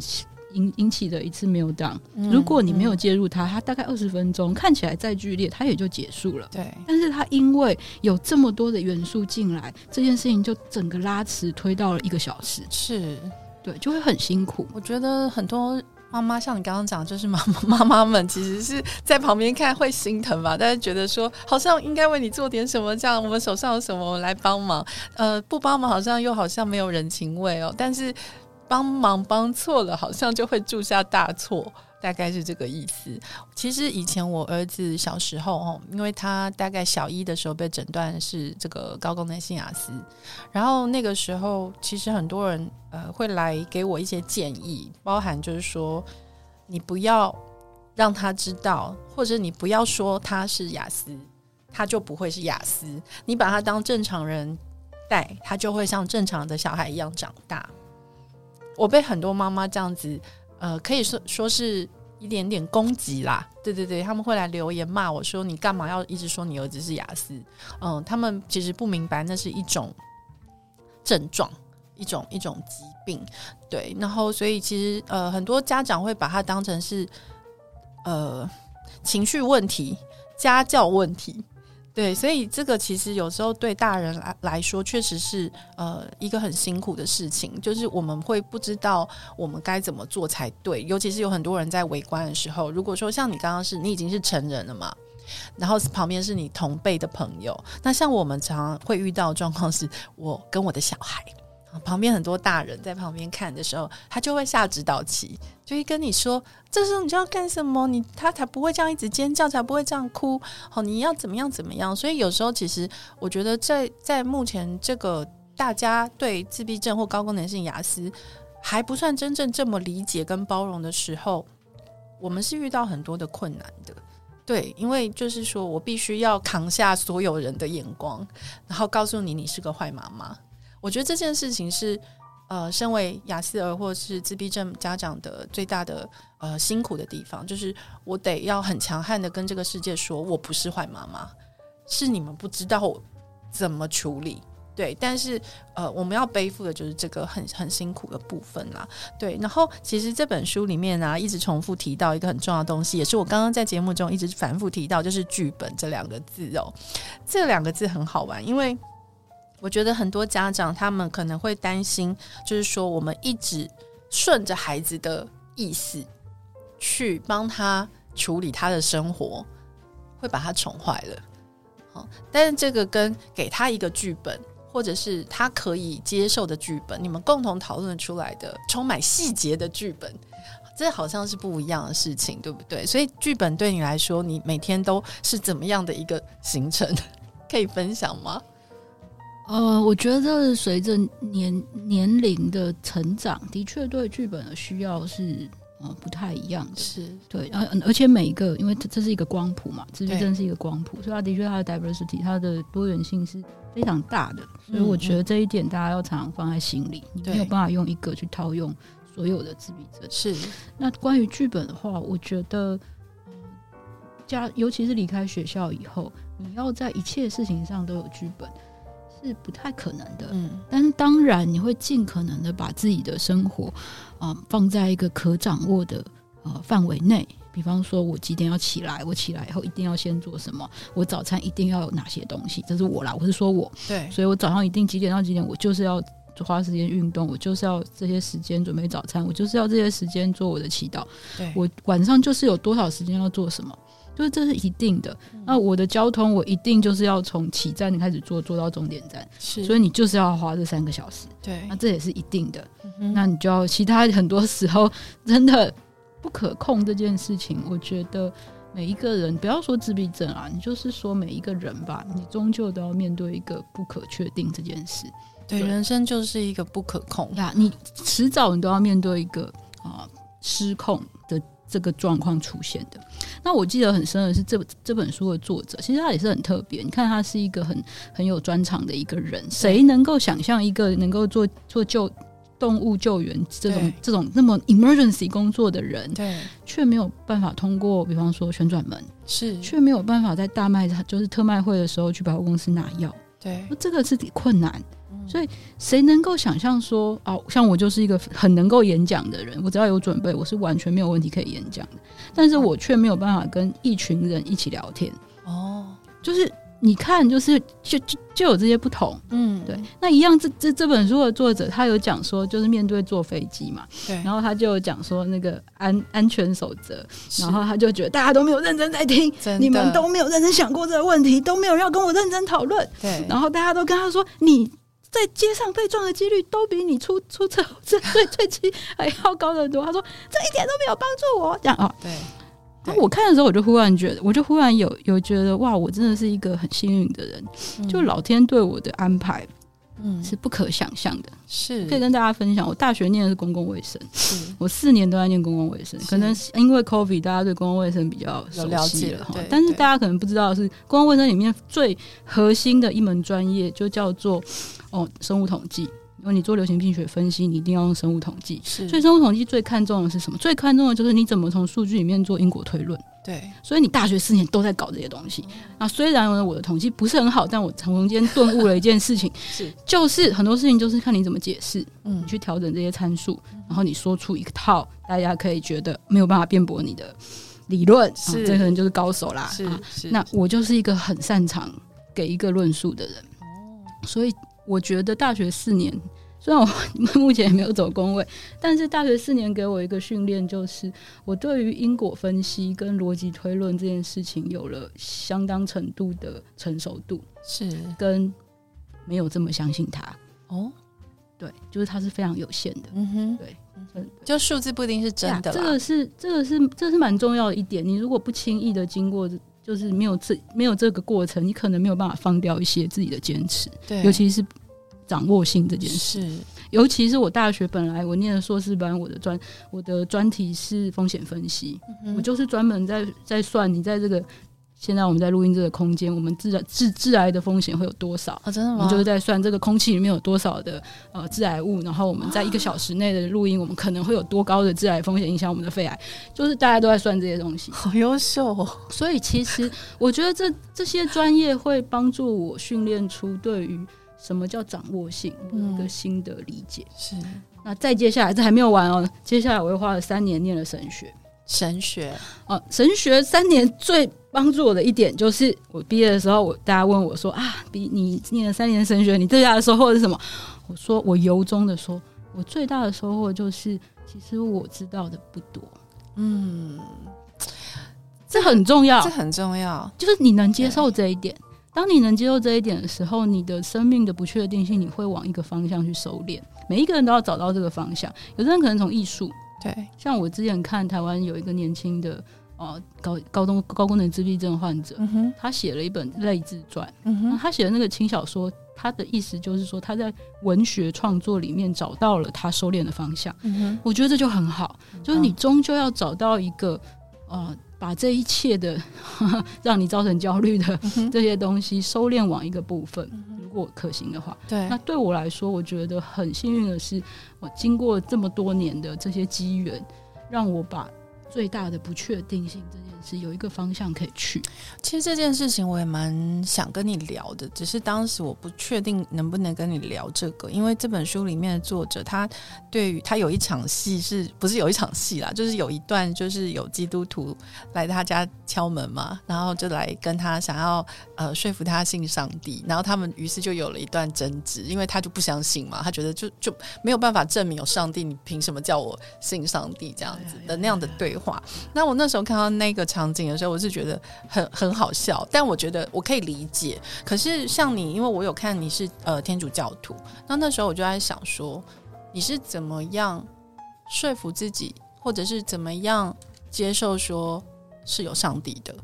引引起的一次 meltdown。嗯如果你没有嗯介入它，它大概二十分钟看起来再剧烈，它也就结束了。对，但是它因为有这么多的元素进来，这件事情就整个拉迟推到了一个小时，是，对，就会很辛苦。我觉得很多妈妈像你刚刚讲，就是妈妈妈妈们其实是在旁边看会心疼吧，但是觉得说好像应该为你做点什么，这样我们手上有什么我来帮忙，呃，不帮忙好像又好像没有人情味哦，但是帮忙帮错了，好像就会铸下大错。大概是这个意思。其实以前我儿子小时候哦，因为他大概小一的时候被诊断是这个高功能性雅思，然后那个时候其实很多人呃会来给我一些建议，包含就是说你不要让他知道，或者你不要说他是雅思，他就不会是雅思，你把他当正常人带，他就会像正常的小孩一样长大。我被很多妈妈这样子。呃，可以说说是一点点攻击啦，对对对，他们会来留言骂我说，你干嘛要一直说你儿子是雅思？嗯，他们其实不明白那是一种症状，一种一种疾病，对。然后所以其实呃很多家长会把它当成是呃情绪问题、家教问题。对，所以这个其实有时候对大人来来说，确实是呃一个很辛苦的事情，就是我们会不知道我们该怎么做才对。尤其是有很多人在围观的时候，如果说像你刚刚是你已经是成人了嘛，然后旁边是你同辈的朋友，那像我们常常会遇到状况是，我跟我的小孩。旁边很多大人在旁边看的时候，他就会下指导棋，就会跟你说：“这时候你就要干什么？你他才不会这样一直尖叫，才不会这样哭。好，你要怎么样怎么样？”所以有时候，其实我觉得在，在目前这个大家对自闭症或高功能性亚斯还不算真正这么理解跟包容的时候，我们是遇到很多的困难的。对，因为就是说我必须要扛下所有人的眼光，然后告诉你，你是个坏妈妈。我觉得这件事情是，呃，身为亚斯儿或是自闭症家长的最大的呃辛苦的地方，就是我得要很强悍的跟这个世界说，我不是坏妈妈，是你们不知道我怎么处理，对。但是呃，我们要背负的就是这个很很辛苦的部分啦，对。然后其实这本书里面呢、啊，一直重复提到一个很重要的东西，也是我刚刚在节目中一直反复提到，就是剧本这两个字哦。这两个字很好玩，因为。我觉得很多家长他们可能会担心，就是说我们一直顺着孩子的意思去帮他处理他的生活，会把他宠坏了。好，但是这个跟给他一个剧本，或者是他可以接受的剧本，你们共同讨论出来的充满细节的剧本，这好像是不一样的事情，对不对？所以剧本对你来说，你每天都是怎么样的一个行程？可以分享吗？呃，我觉得随着年年龄的成长，的确对剧本的需要是呃不太一样的。是对，而而且每一个，因为这这是一个光谱嘛，自闭症是一个光谱，所以它的确它的 diversity，它的多元性是非常大的。所以我觉得这一点大家要常常放在心里，你没有办法用一个去套用所有的自闭症。是。那关于剧本的话，我觉得，家尤其是离开学校以后，你要在一切事情上都有剧本。是不太可能的，嗯，但是当然你会尽可能的把自己的生活啊、呃、放在一个可掌握的呃范围内，比方说我几点要起来，我起来以后一定要先做什么，我早餐一定要有哪些东西，这是我啦，我是说我，对，所以我早上一定几点到几点，我就是要花时间运动，我就是要这些时间准备早餐，我就是要这些时间做我的祈祷，对，我晚上就是有多少时间要做什么。就是这是一定的。那我的交通，我一定就是要从起站开始坐，坐到终点站。是，所以你就是要花这三个小时。对，那这也是一定的。嗯、那你就要其他很多时候 真的不可控这件事情，我觉得每一个人不要说自闭症啊，你就是说每一个人吧，你终究都要面对一个不可确定这件事。对，对人生就是一个不可控呀，你迟早你都要面对一个啊、呃、失控的。这个状况出现的，那我记得很深的是这这本书的作者，其实他也是很特别。你看，他是一个很很有专长的一个人，谁能够想象一个能够做做救动物救援这种这种那么 emergency 工作的人，对，却没有办法通过，比方说旋转门，是，却没有办法在大卖就是特卖会的时候去百货公司拿药，对，这个是困难。所以，谁能够想象说，哦，像我就是一个很能够演讲的人，我只要有准备，我是完全没有问题可以演讲的。但是我却没有办法跟一群人一起聊天。哦，就是你看，就是就就就有这些不同。嗯，对。那一样，这这这本书的作者他有讲说，就是面对坐飞机嘛，对。然后他就讲说那个安安全守则，然后他就觉得大家都没有认真在听，你们都没有认真想过这个问题，都没有要跟我认真讨论。对。然后大家都跟他说你。在街上被撞的几率都比你出 出车这最最最还要高得多。他说这一点都没有帮助我，这样啊？对。那我看的时候，我就忽然觉得，我就忽然有有觉得，哇，我真的是一个很幸运的人，嗯，就老天对我的安排。嗯，是不可想象的。是，可以跟大家分享，我大学念的是公共卫生，是我四年都在念公共卫生。可能因为 COVID，大家对公共卫生比较熟悉了哈。但是大家可能不知道的是，公共卫生里面最核心的一门专业就叫做哦生物统计因为你做流行病学分析，你一定要用生物统计。是，所以生物统计最看重的是什么？最看重的就是你怎么从数据里面做因果推论。对，所以你大学四年都在搞这些东西。那虽然，我的统计不是很好，但我从中间顿悟了一件事情，是就是很多事情就是看你怎么解释，嗯，你去调整这些参数，然后你说出一套大家可以觉得没有办法辩驳你的理论，是、啊、这可能就是高手啦。是，是、啊，那我就是一个很擅长给一个论述的人。哦，所以。我觉得大学四年，虽然我 目前也没有走工位，但是大学四年给我一个训练，就是我对于因果分析跟逻辑推论这件事情有了相当程度的成熟度，是跟没有这么相信它哦，对，就是它是非常有限的，嗯哼，对，嗯，就数字不一定是真的，这个是这个是这是蛮重要的一点，你如果不轻易的经过。就是没有这没有这个过程，你可能没有办法放掉一些自己的坚持。对，尤其是掌握性这件事。是，尤其是我大学本来我念的硕士班，我的专我的专题是风险分析，嗯，我就是专门在在算你在这个。现在我们在录音这个空间，我们致致致癌的风险会有多少？啊、哦，真的吗？我们就是在算这个空气里面有多少的呃致癌物，然后我们在一个小时内的录音，我们可能会有多高的致癌风险影响我们的肺癌，就是大家都在算这些东西。好优秀哦！所以其实我觉得这这些专业会帮助我训练出对于什么叫掌握性一个新的理解。嗯、是。那再接下来，这还没有完哦，接下来我又花了三年念了神学。神学哦、啊，神学三年最帮助我的一点就是，我毕业的时候，我大家问我说啊，比你念了三年神学，你最大的收获是什么？我说我由衷的说，我最大的收获就是，其实我知道的不多。嗯，这很重要，这很重要，就是你能接受这一点。当你能接受这一点的时候，你的生命的不确定性，你会往一个方向去收敛。每一个人都要找到这个方向，有的人可能从艺术。对，像我之前看台湾有一个年轻的呃高高中高功能自闭症患者，嗯、他写了一本类自传，嗯，他写的那个轻小说，他的意思就是说他在文学创作里面找到了他收敛的方向，嗯。我觉得这就很好，就是你终究要找到一个呃。把这一切的呵 呵让你造成焦虑的这些东西收敛往一个部分，如果可行的话，对，那对我来说，我觉得很幸运的是，我经过这么多年的这些机缘，让我把最大的不确定性这件事有一个方向可以去。其实这件事情我也蛮想跟你聊的，只是当时我不确定能不能跟你聊这个，因为这本书里面的作者他对于他有一场戏是不是有一场戏啦？就是有一段就是有基督徒来他家敲门嘛，然后就来跟他想要呃说服他信上帝，然后他们于是就有了一段争执，因为他就不相信嘛，他觉得就就没有办法证明有上帝，你凭什么叫我信上帝这样子的那样的对话？话那我那时候看到那个。场景的时候，我是觉得很很好笑，但我觉得我可以理解。可是像你，因为我有看你是呃天主教徒，那那时候我就在想说，你是怎么样说服自己，或者是怎么样接受说是有上帝的？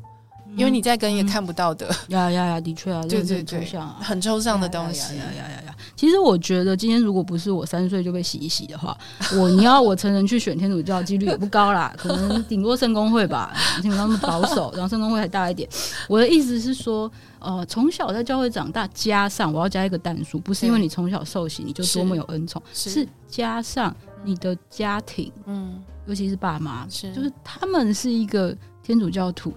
因为你在跟一个看不到的，呀呀呀，的确啊，对对对，很抽象的东西，呀呀呀呀。其实我觉得，今天如果不是我三岁就被洗一洗的话，我你要我成人去选天主教，几率也不高啦，可能顶多圣公会吧，听他们保守，然后圣公会还大一点。我的意思是说，呃，从小在教会长大，加上我要加一个但书，不是因为你从小受洗你就多么有恩宠，是，是加上你的家庭，嗯，尤其是爸妈，是，就是他们是一个天主教徒。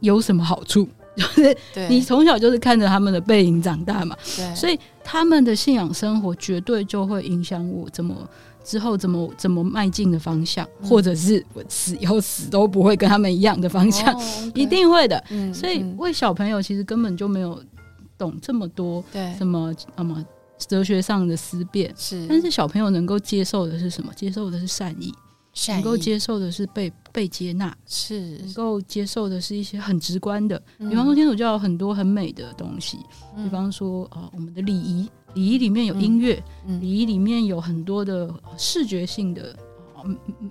有什么好处？就是你从小就是看着他们的背影长大嘛，对，所以他们的信仰生活绝对就会影响我怎么之后怎么怎么迈进的方向，嗯，或者是我死以后死都不会跟他们一样的方向，哦 okay，一定会的，嗯。所以为小朋友其实根本就没有懂这么多，对，什么什么哲学上的思辨是，但是小朋友能够接受的是什么？接受的是善意。能够接受的是被被接纳，是能够接受的是一些很直观的，比方说天主教有很多很美的东西，嗯、比方说啊、呃，我们的礼仪，礼仪里面有音乐，礼、嗯、仪里面有很多的视觉性的、呃、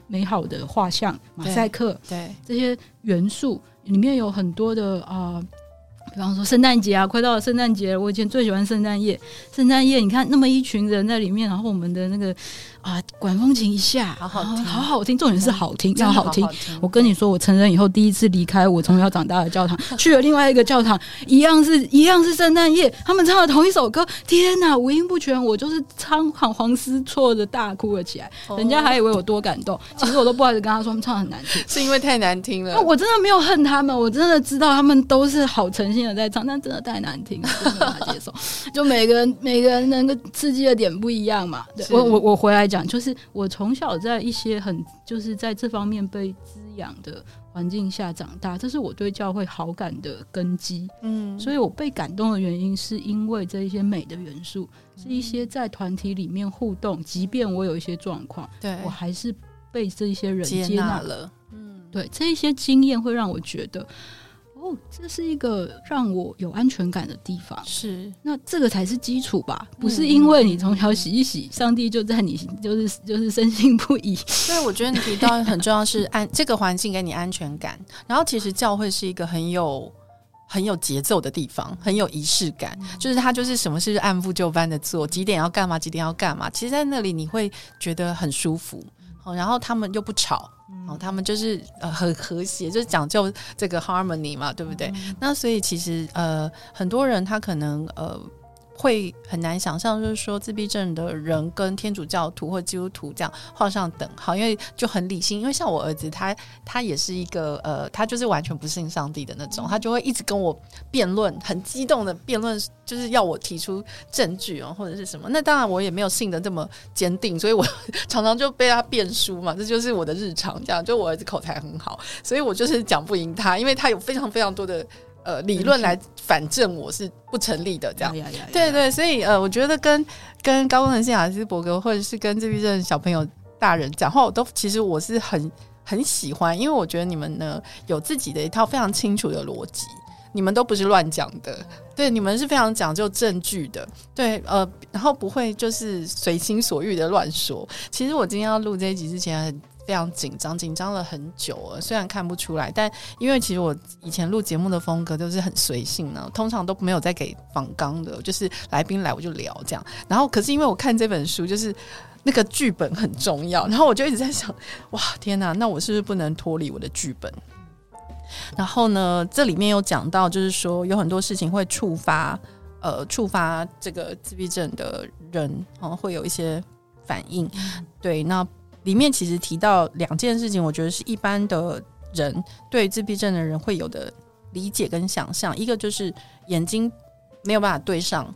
美好的画像、马赛克，对，对这些元素里面有很多的啊。呃比方说圣诞节啊，快到了圣诞节，我以前最喜欢圣诞夜。圣诞夜，你看那么一群人在里面，然后我们的那个管风琴一下，好好听，好好听，重点是好听，要好听。我跟你说，我成人以后第一次离开我从小长大的教堂，去了另外一个教堂，一样是一样是圣诞夜，他们唱的同一首歌，天哪，五音不全，我就是仓皇黄思错的大哭了起来，人家还以为我多感动，其实我都不好意思跟他说他们唱很难听，是因为太难听了。我真的没有恨他们，我真的知道他们都是好诚心的在唱，但真的太难听了，没办法接受。就每个人每个人能够刺激的点不一样嘛，对我我我回来讲，就是我。从小在一些很就是在这方面被滋养的环境下长大，这是我对教会好感的根基。嗯，所以我被感动的原因，是因为这一些美的元素，是一些在团体里面互动，即便我有一些状况，对我还是被这一些人接纳了。嗯，对，这一些经验会让我觉得。哦，这是一个让我有安全感的地方。是，那这个才是基础吧？不是因为你从小洗一洗，上帝就在你就是就是深信不疑。所以我觉得你提到很重要是安这个环境给你安全感。然后其实教会是一个很有很有节奏的地方，很有仪式感。就是他就是什么事就按部就班的做，几点要干嘛，几点要干嘛。其实，在那里你会觉得很舒服。好，然后他们又不吵。哦，他们就是呃很和谐，就是讲究这个 harmony 嘛，对不对？嗯、那所以其实呃很多人他可能呃。会很难想象，就是说自闭症的人跟天主教徒或基督徒这样画上等号，因为就很理性。因为像我儿子，他他也是一个呃，他就是完全不信上帝的那种，他就会一直跟我辩论，很激动的辩论，就是要我提出证据哦，或者是什么。那当然我也没有信的这么坚定，所以我常常就被他辩输嘛，这就是我的日常。这样就我儿子口才很好，所以我就是讲不赢他，因为他有非常非常多的。呃，理论来反证我是不成立的，这样，对对，所以呃，我觉得跟跟高功能性雅斯伯格或者是跟自闭症小朋友大人讲话，我都其实我是很很喜欢，因为我觉得你们呢有自己的一套非常清楚的逻辑，你们都不是乱讲的，对，你们是非常讲究证据的，对，呃，然后不会就是随心所欲的乱说。其实我今天要录这一集之前很。非常紧张，紧张了很久了。虽然看不出来，但因为其实我以前录节目的风格都是很随性呢，通常都没有在给访纲的，就是来宾来我就聊这样。然后，可是因为我看这本书，就是那个剧本很重要，然后我就一直在想，哇，天哪，那我是不是不能脱离我的剧本？然后呢，这里面有讲到，就是说有很多事情会触发，呃，触发这个自闭症的人，嗯，会有一些反应。对，那。里面其实提到两件事情，我觉得是一般的人对自闭症的人会有的理解跟想象。一个就是眼睛没有办法对上，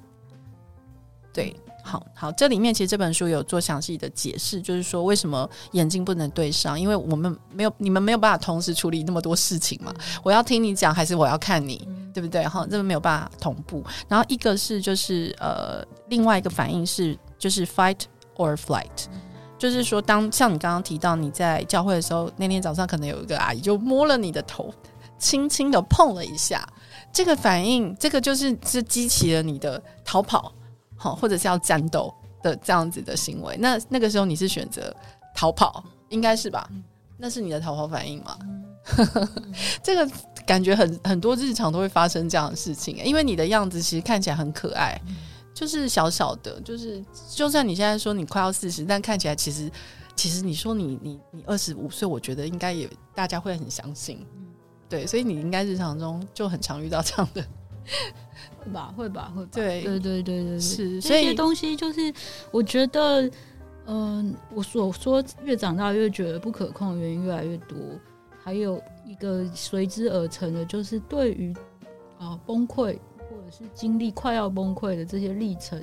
对，好好，这里面其实这本书有做详细的解释，就是说为什么眼睛不能对上，因为我们没有你们没有办法同时处理那么多事情嘛。我要听你讲，还是我要看你，对不对？哈，这个没有办法同步。然后一个是就是呃，另外一个反应是就是 fight or flight。就是说，当像你刚刚提到你在教会的时候，那天早上可能有一个阿姨就摸了你的头，轻轻的碰了一下，这个反应，这个就是是激起了你的逃跑，好，或者是要战斗的这样子的行为。那那个时候你是选择逃跑，应该是吧？那是你的逃跑反应吗？这个感觉很很多日常都会发生这样的事情，因为你的样子其实看起来很可爱。就是小小的，就是就算你现在说你快要四十，但看起来其实其实你说你你你二十五岁，我觉得应该也大家会很相信，对，所以你应该日常中就很常遇到这样的，会吧会吧会吧，对。对对对对是，所以这些东西就是我觉得，嗯、呃，我所说越长大越觉得不可控的原因越来越多，还有一个随之而成的，就是对于啊、呃、崩溃。是经历快要崩溃的这些历程，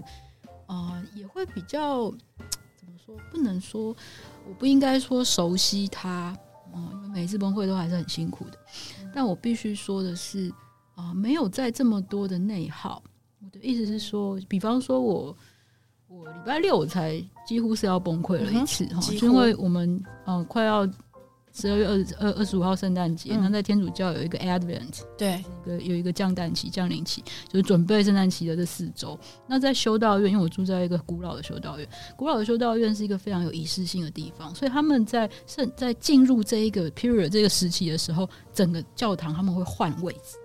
啊、呃，也会比较怎么说？不能说，我不应该说熟悉它，嗯、呃，因为每一次崩溃都还是很辛苦的。但我必须说的是，啊、呃，没有在这么多的内耗。我的意思是说，比方说我，我礼拜六我才几乎是要崩溃了一次哈，嗯、因为我们嗯、呃、快要。十二月二十二二十五号圣诞节，那、嗯、在天主教有一个 Advent，对，一个有一个降诞期、降临期，就是准备圣诞期的这四周。那在修道院，因为我住在一个古老的修道院，古老的修道院是一个非常有仪式性的地方，所以他们在圣在进入这一个 period 这个时期的时候，整个教堂他们会换位置，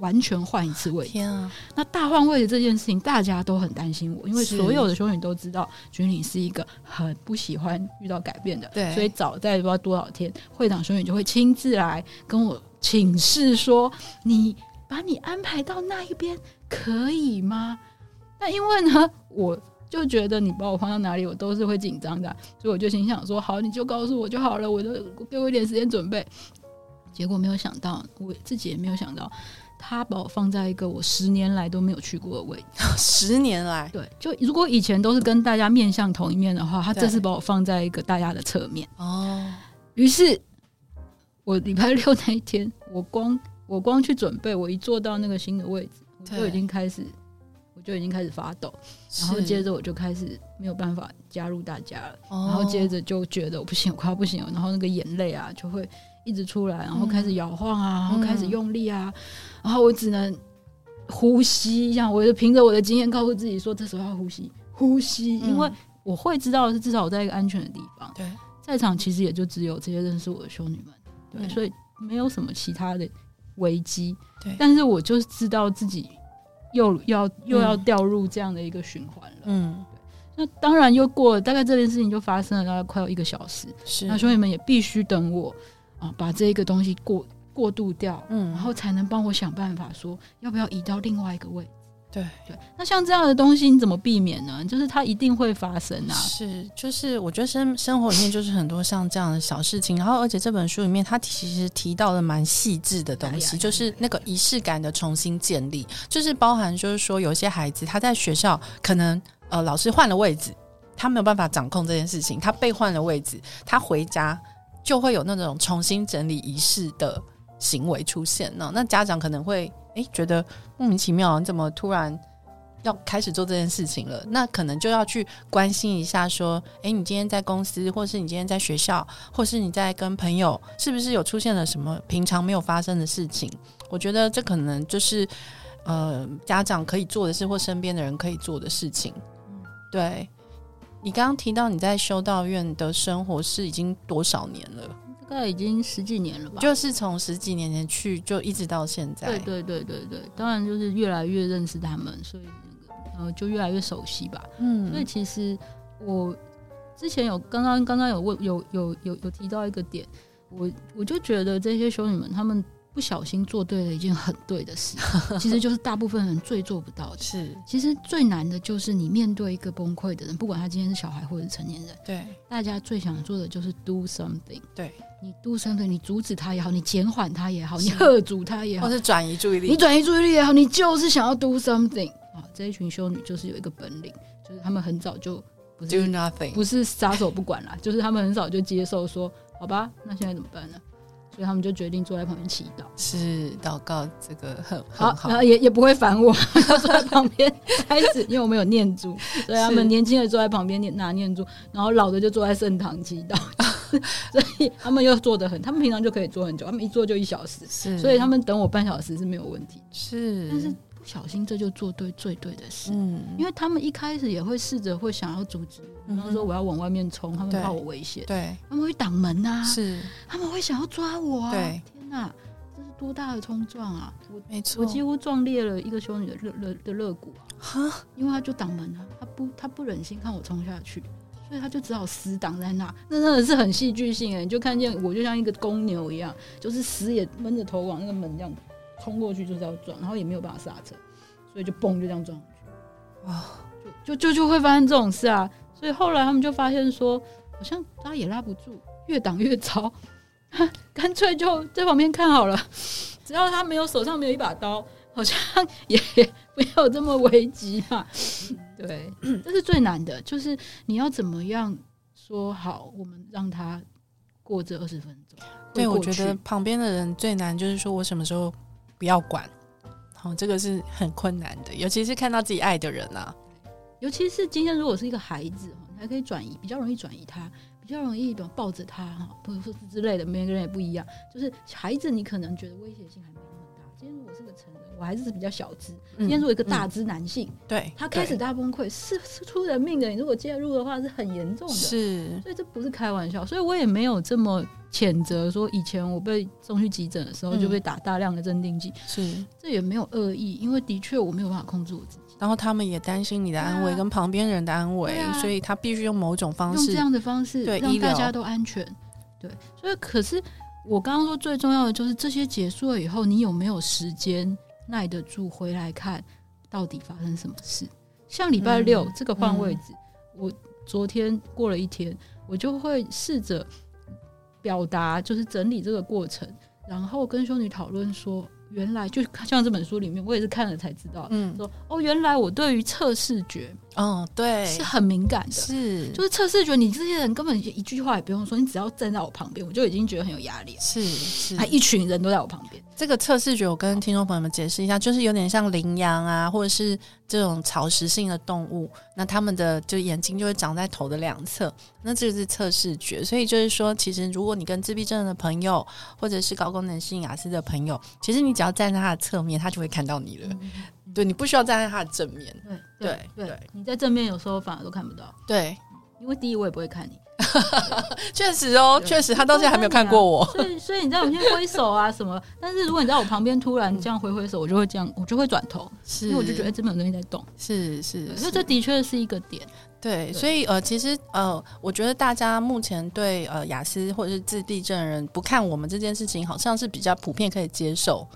完全换一次位置。天啊！那大换位的这件事情，大家都很担心我，因为所有的修女都知道君玲是一个很不喜欢遇到改变的。对，所以早在不知道多少天，会长修女就会亲自来跟我请示说：“你把你安排到那一边可以吗？”那因为呢，我就觉得你把我放到哪里，我都是会紧张的，所以我就心想说：“好，你就告诉我就好了，我就给我一点时间准备。”结果没有想到，我自己也没有想到，他把我放在一个我十年来都没有去过的位置。十年来，对，就如果以前都是跟大家面向同一面的话，他这次把我放在一个大家的侧面。哦，于是，我礼拜六那一天，我光我光去准备，我一坐到那个新的位置，我就已经开始，我就已经开始发抖，然后接着我就开始没有办法加入大家了，然后接着就觉得我不行，我快要不行了，然后那个眼泪啊就会。一直出来，然后开始摇晃啊，嗯、然后开始用力啊，嗯、然后我只能呼吸一下，我就凭着我的经验告诉自己说，这时候要呼吸，呼吸，嗯、因为我会知道的是至少我在一个安全的地方。对，在场其实也就只有这些认识我的修女们，对，嗯、所以没有什么其他的危机。对，但是我就是知道自己又要又要掉入这样的一个循环了。嗯，对，那当然又过了，大概这件事情就发生了大概快要一个小时，是，那兄弟们也必须等我啊。把这个东西过过渡掉，嗯，然后才能帮我想办法说要不要移到另外一个位置。对对，那像这样的东西你怎么避免呢？就是它一定会发生啊。是，就是我觉得生生活里面就是很多像这样的小事情，然后而且这本书里面它其实提到了蛮细致的东西，就是那个仪式感的重新建立，就是包含就是说有些孩子他在学校可能呃老师换了位置，他没有办法掌控这件事情，他被换了位置，他回家。就会有那种重新整理仪式的行为出现呢。那家长可能会诶觉得莫名其妙，你怎么突然要开始做这件事情了？那可能就要去关心一下，说，诶，你今天在公司，或是你今天在学校，或是你在跟朋友，是不是有出现了什么平常没有发生的事情？我觉得这可能就是呃家长可以做的事，或身边的人可以做的事情。对。你刚刚提到你在修道院的生活是已经多少年了？大概已经十几年了吧。就是从十几年前去，就一直到现在。对对对对对，当然就是越来越认识他们，所以那个呃就越来越熟悉吧。嗯，所以其实我之前有刚刚刚刚有问有有有有提到一个点，我我就觉得这些修女们他们。不小心做对了一件很对的事，其实就是大部分人最做不到的。是，其实最难的就是你面对一个崩溃的人，不管他今天是小孩或者是成年人。对，大家最想做的就是 do something。对，你 do something，你阻止他也好，你减缓他也好，你喝阻他也好，或是转移注意力，你转移注意力也好，你就是想要 do something 啊！这一群修女就是有一个本领，就是他们很早就不是 do nothing，不是撒手不管啦，就是他们很早就接受说，好吧，那现在怎么办呢？所以他们就决定坐在旁边祈祷，是祷告这个很好，很好，然后也也不会烦我，坐在旁边开始，因为我们有念珠，所以他们年轻的坐在旁边念拿念珠，然后老的就坐在圣堂祈祷，所以他们又坐得很，他们平常就可以坐很久，他们一坐就一小时，是，所以他们等我半小时是没有问题，是，但是不。小心，这就做对最对的事。嗯，因为他们一开始也会试着会想要阻止，比方说我要往外面冲，他们怕我危险，对，他们会挡门啊，是，他们会想要抓我啊。对，天哪，这是多大的冲撞啊！我没错，我几乎撞裂了一个修女的肋肋的肋骨啊！哈，因为他就挡门啊，他不他不忍心看我冲下去，所以他就只好死挡在那。那真的是很戏剧性哎，你就看见我就像一个公牛一样，就是死也闷着头往那个门这样。冲过去就是要撞，然后也没有办法刹车，所以就嘣就这样撞上去，哇！就就就就会发生这种事啊！所以后来他们就发现说，好像拉也拉不住，越挡越糟，干脆就在旁边看好了。只要他没有手上没有一把刀，好像也没有这么危急嘛。对，这是最难的，就是你要怎么样说好，我们让他过这二十分钟。对，我觉得旁边的人最难，就是说我什么时候。不要管，好、哦，这个是很困难的，尤其是看到自己爱的人啊，尤其是今天如果是一个孩子，你还可以转移，比较容易转移他，比较容易抱着他哈，或者是之类的，每个人也不一样。就是孩子，你可能觉得威胁性还没那么大，今天如果是个成人，我还是比较小资。今天如果一个大资男性，对他开始大崩溃，是是出人命的。你如果介入的话，是很严重的。是，所以这不是开玩笑。所以我也没有这么谴责说，以前我被送去急诊的时候就被打大量的镇定剂。是、嗯，这也没有恶意，因为的确我没有办法控制我自己。然后他们也担心你的安危、啊、跟旁边人的安危、啊，所以他必须用某种方式，用这样的方式对让大家都安全。对，所以可是。我刚刚说最重要的就是这些结束了以后，你有没有时间耐得住回来看到底发生什么事？像礼拜六这个换位置，我昨天过了一天，我就会试着表达，就是整理这个过程，然后跟修女讨论说。原来就像这本书里面，我也是看了才知道。嗯，说哦，原来我对于测视觉，哦，对，是很敏感的。是，就是测试觉，你这些人根本一句话也不用说，你只要站在我旁边，我就已经觉得很有压力了。是是，还一群人都在我旁边。这个测试觉，我跟听众朋友们解释一下，就是有点像羚羊啊，或者是这种草食性的动物，那他们的就眼睛就会长在头的两侧，那这就是测试觉。所以就是说，其实如果你跟自闭症的朋友，或者是高功能性雅思的朋友，其实你只要站在他的侧面，他就会看到你了。嗯、对，你不需要站在他的正面。对对对，对，你在正面有时候反而都看不到。对，因为第一我也不会看你。确实哦，确实，他到现在还没有看过我。所以，所以你知道，我先挥手啊什么。但是，如果你在我旁边突然这样挥挥手，我就会这样，我就会转头，因为我就觉得这边有东西在动。是是，所以这的确是一个点。对，所以呃，其实呃，我觉得大家目前对呃雅思或者是自闭症人不看我们这件事情，好像是比较普遍可以接受。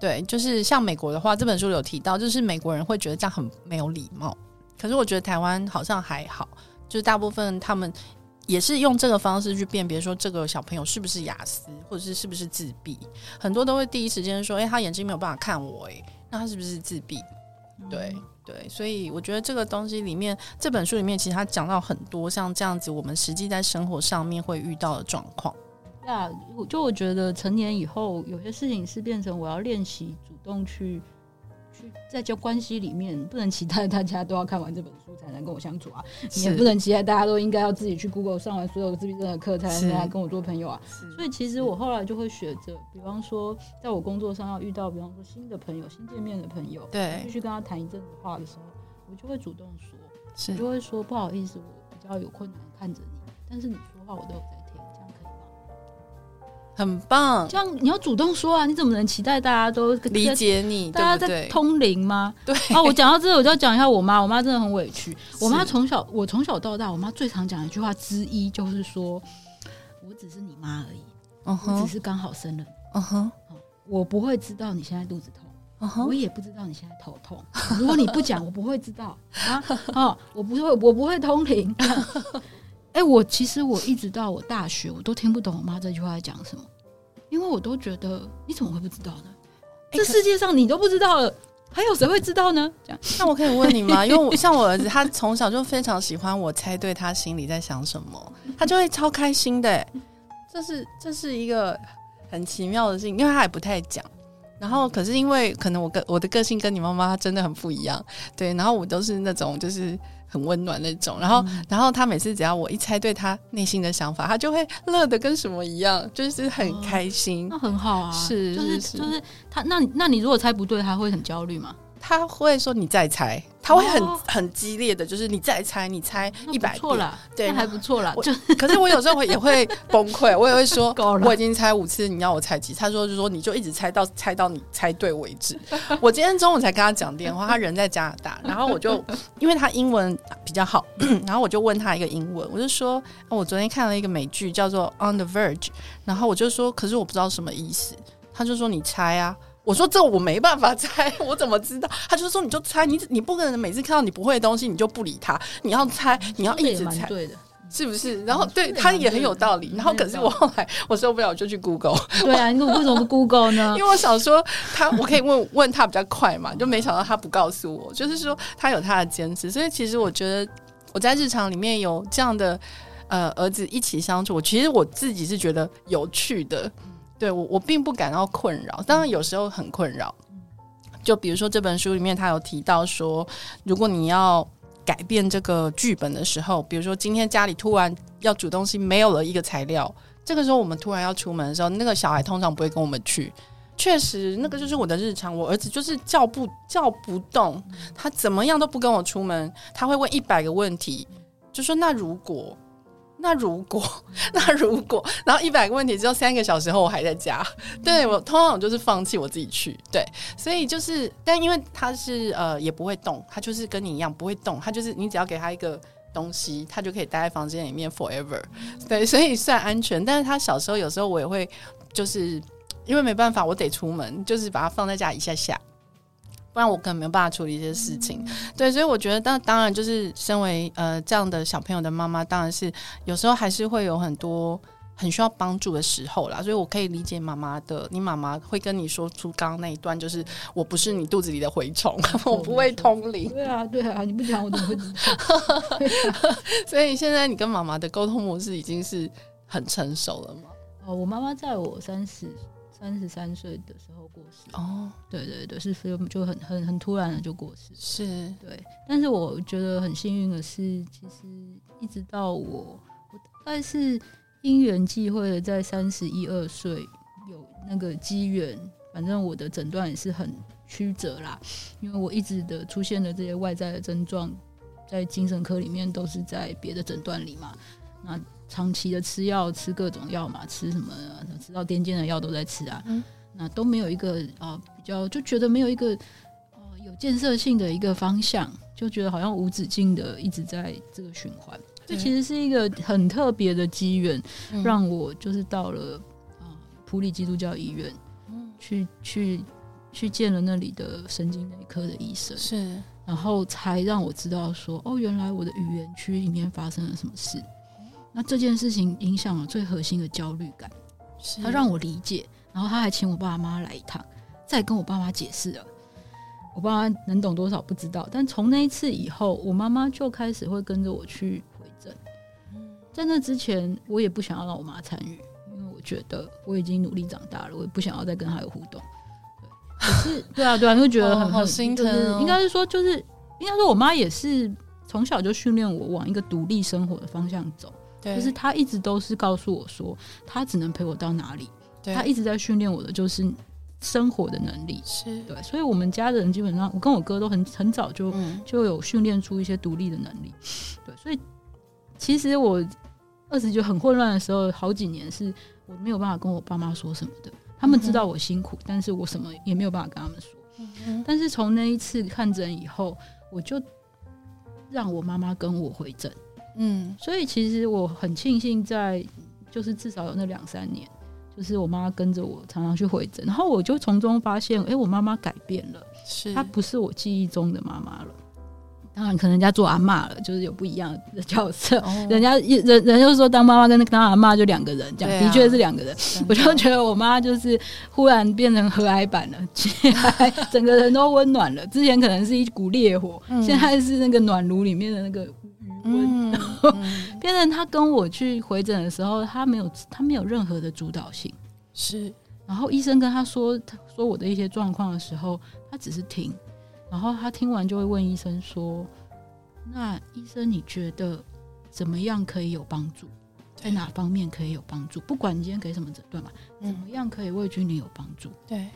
对，就是像美国的话，这本书有提到，就是美国人会觉得这样很没有礼貌。可是我觉得台湾好像还好，就是大部分他们。也是用这个方式去辨别说这个小朋友是不是雅思，或者是是不是自闭，很多都会第一时间说，哎，他眼睛没有办法看我，哎，那他是不是自闭？对对，所以我觉得这个东西里面，这本书里面其实他讲到很多像这样子，我们实际在生活上面会遇到的状况。那就我觉得成年以后，有些事情是变成我要练习主动去去。在交关系里面，不能期待大家都要看完这本书才能跟我相处啊！你也不能期待大家都应该要自己去 Google 上完所有自闭症的课才能来跟我做朋友啊！所以其实我后来就会学着，比方说，在我工作上要遇到，比方说新的朋友、新见面的朋友，对，必须跟他谈一阵子话的时候，我就会主动说，我就会说不好意思，我比较有困难看着你，但是你说话我都有在。很棒，这样你要主动说啊！你怎么能期待大家都理解你？大家在通灵吗？对啊，我讲到这，我就要讲一下我妈。我妈真的很委屈。我妈从小，我从小到大，我妈最常讲一句话之一就是说：“我只是你妈而已，我只是刚好生了，嗯哼，我不会知道你现在肚子痛，我也不知道你现在头痛。如果你不讲，我不会知道啊。哦，我不会，我不会通灵。”哎、欸，我其实我一直到我大学，我都听不懂我妈这句话在讲什么，因为我都觉得你怎么会不知道呢？欸、这世界上你都不知道了，还有谁会知道呢？这样，那我可以问你吗？因为我 像我儿子，他从小就非常喜欢我猜对他心里在想什么，他就会超开心的。这是这是一个很奇妙的事情，因为他也不太讲。然后，可是因为可能我跟我的个性跟你妈妈真的很不一样，对。然后我都是那种就是。很温暖那种，然后，嗯、然后他每次只要我一猜对他内心的想法，他就会乐得跟什么一样，就是很开心。哦、那很好啊，是，就是就是他，那那你如果猜不对，他会很焦虑吗？他会说你再猜，他会很、哦、很激烈的，就是你再猜，你猜一百遍，对，还不错了。就可是我有时候会也会 崩溃，我也会说我已经猜五次，你要我猜几次？他说就说你就一直猜到猜到你猜对为止。我今天中午才跟他讲电话，他人在加拿大，然后我就因为他英文比较好，然后我就问他一个英文，我就说我昨天看了一个美剧叫做《On the Verge》，然后我就说可是我不知道什么意思，他就说你猜啊。我说这我没办法猜，我怎么知道？他就说你就猜，你你不可能每次看到你不会的东西你就不理他，你要猜，你要一直猜，对的，是不是？然后对他也很有道理。然后可是我后来我受不了，我就去 Google。对啊，你为什么不 Google 呢？因为我想说他，我可以问问他比较快嘛，就没想到他不告诉我，就是说他有他的坚持。所以其实我觉得我在日常里面有这样的呃儿子一起相处，我其实我自己是觉得有趣的。对我，我并不感到困扰，当然有时候很困扰。就比如说这本书里面，他有提到说，如果你要改变这个剧本的时候，比如说今天家里突然要煮东西，没有了一个材料，这个时候我们突然要出门的时候，那个小孩通常不会跟我们去。确实那个就是我的日常。我儿子就是叫不叫不动，他怎么样都不跟我出门，他会问一百个问题，就说那如果。那如果，那如果，然后一百个问题只有三个小时后我还在家，对，我通常就是放弃我自己去，对，所以就是，但因为他是呃也不会动，他就是跟你一样不会动，他就是你只要给他一个东西，他就可以待在房间里面 forever，对，所以算安全。但是他小时候有时候我也会就是因为没办法，我得出门，就是把他放在家一下下。不然我可能没有办法处理一些事情，对，所以我觉得，当当然就是身为呃这样的小朋友的妈妈，当然是有时候还是会有很多很需要帮助的时候啦。所以我可以理解妈妈的，你妈妈会跟你说出刚刚那一段，就是我不是你肚子里的蛔虫，我不会通灵。对啊，对啊，你不讲我怎么会知道？所以现在你跟妈妈的沟通模式已经是很成熟了吗？哦，我妈妈在我三十。三十三岁的时候过世哦，对对对，是所以就很很很突然的就过世，是对。但是我觉得很幸运的是，其实一直到我我大概是因缘际会的，在三十一二岁有那个机缘，反正我的诊断也是很曲折啦，因为我一直的出现的这些外在的症状，在精神科里面都是在别的诊断里嘛，那。长期的吃药，吃各种药嘛，吃什么吃到癫痫的药都在吃啊，嗯、那都没有一个啊、呃、比较，就觉得没有一个呃有建设性的一个方向，就觉得好像无止境的一直在这个循环。这其实是一个很特别的机缘，嗯、让我就是到了啊、呃、埔里基督教医院，嗯、去去去见了那里的神经内科的医生，是，然后才让我知道说，哦，原来我的语言区里面发生了什么事。那这件事情影响了最核心的焦虑感，是他让我理解，然后他还请我爸妈来一趟，再跟我爸妈解释了。我爸妈能懂多少不知道，但从那一次以后，我妈妈就开始会跟着我去回诊。在那之前，我也不想要让我妈参与，因为我觉得我已经努力长大了，我也不想要再跟她有互动。对，可是 对啊，对啊，就会觉得很、哦、好心疼、哦。应该是说，就是应该说，我妈也是从小就训练我往一个独立生活的方向走。对就是他一直都是告诉我说，他只能陪我到哪里。他一直在训练我的就是生活的能力。是对，所以我们家的人基本上，我跟我哥都很很早就、嗯、就有训练出一些独立的能力。对，所以其实我二十就很混乱的时候，好几年是我没有办法跟我爸妈说什么的。他们知道我辛苦，嗯、但是我什么也没有办法跟他们说。嗯、但是从那一次看诊以后，我就让我妈妈跟我回诊。嗯，所以其实我很庆幸，在就是至少有那两三年，就是我妈跟着我常常去回诊，然后我就从中发现，哎、欸，我妈妈改变了，是她不是我记忆中的妈妈了。当然，可能人家做阿妈了，就是有不一样的角色。哦、人家人人就是说，当妈妈跟当阿妈就两个人，这样、啊、的确是两个人。我就觉得我妈就是忽然变成和蔼版了，整个人都温暖了。之前可能是一股烈火，嗯、现在是那个暖炉里面的那个。嗯，然 后变成他跟我去回诊的时候，他没有他没有任何的主导性，是。然后医生跟他说他说我的一些状况的时候，他只是听，然后他听完就会问医生说：“那医生你觉得怎么样可以有帮助？在哪方面可以有帮助？不管你今天给什么诊断嘛，怎么样可以为君你有帮助？”对。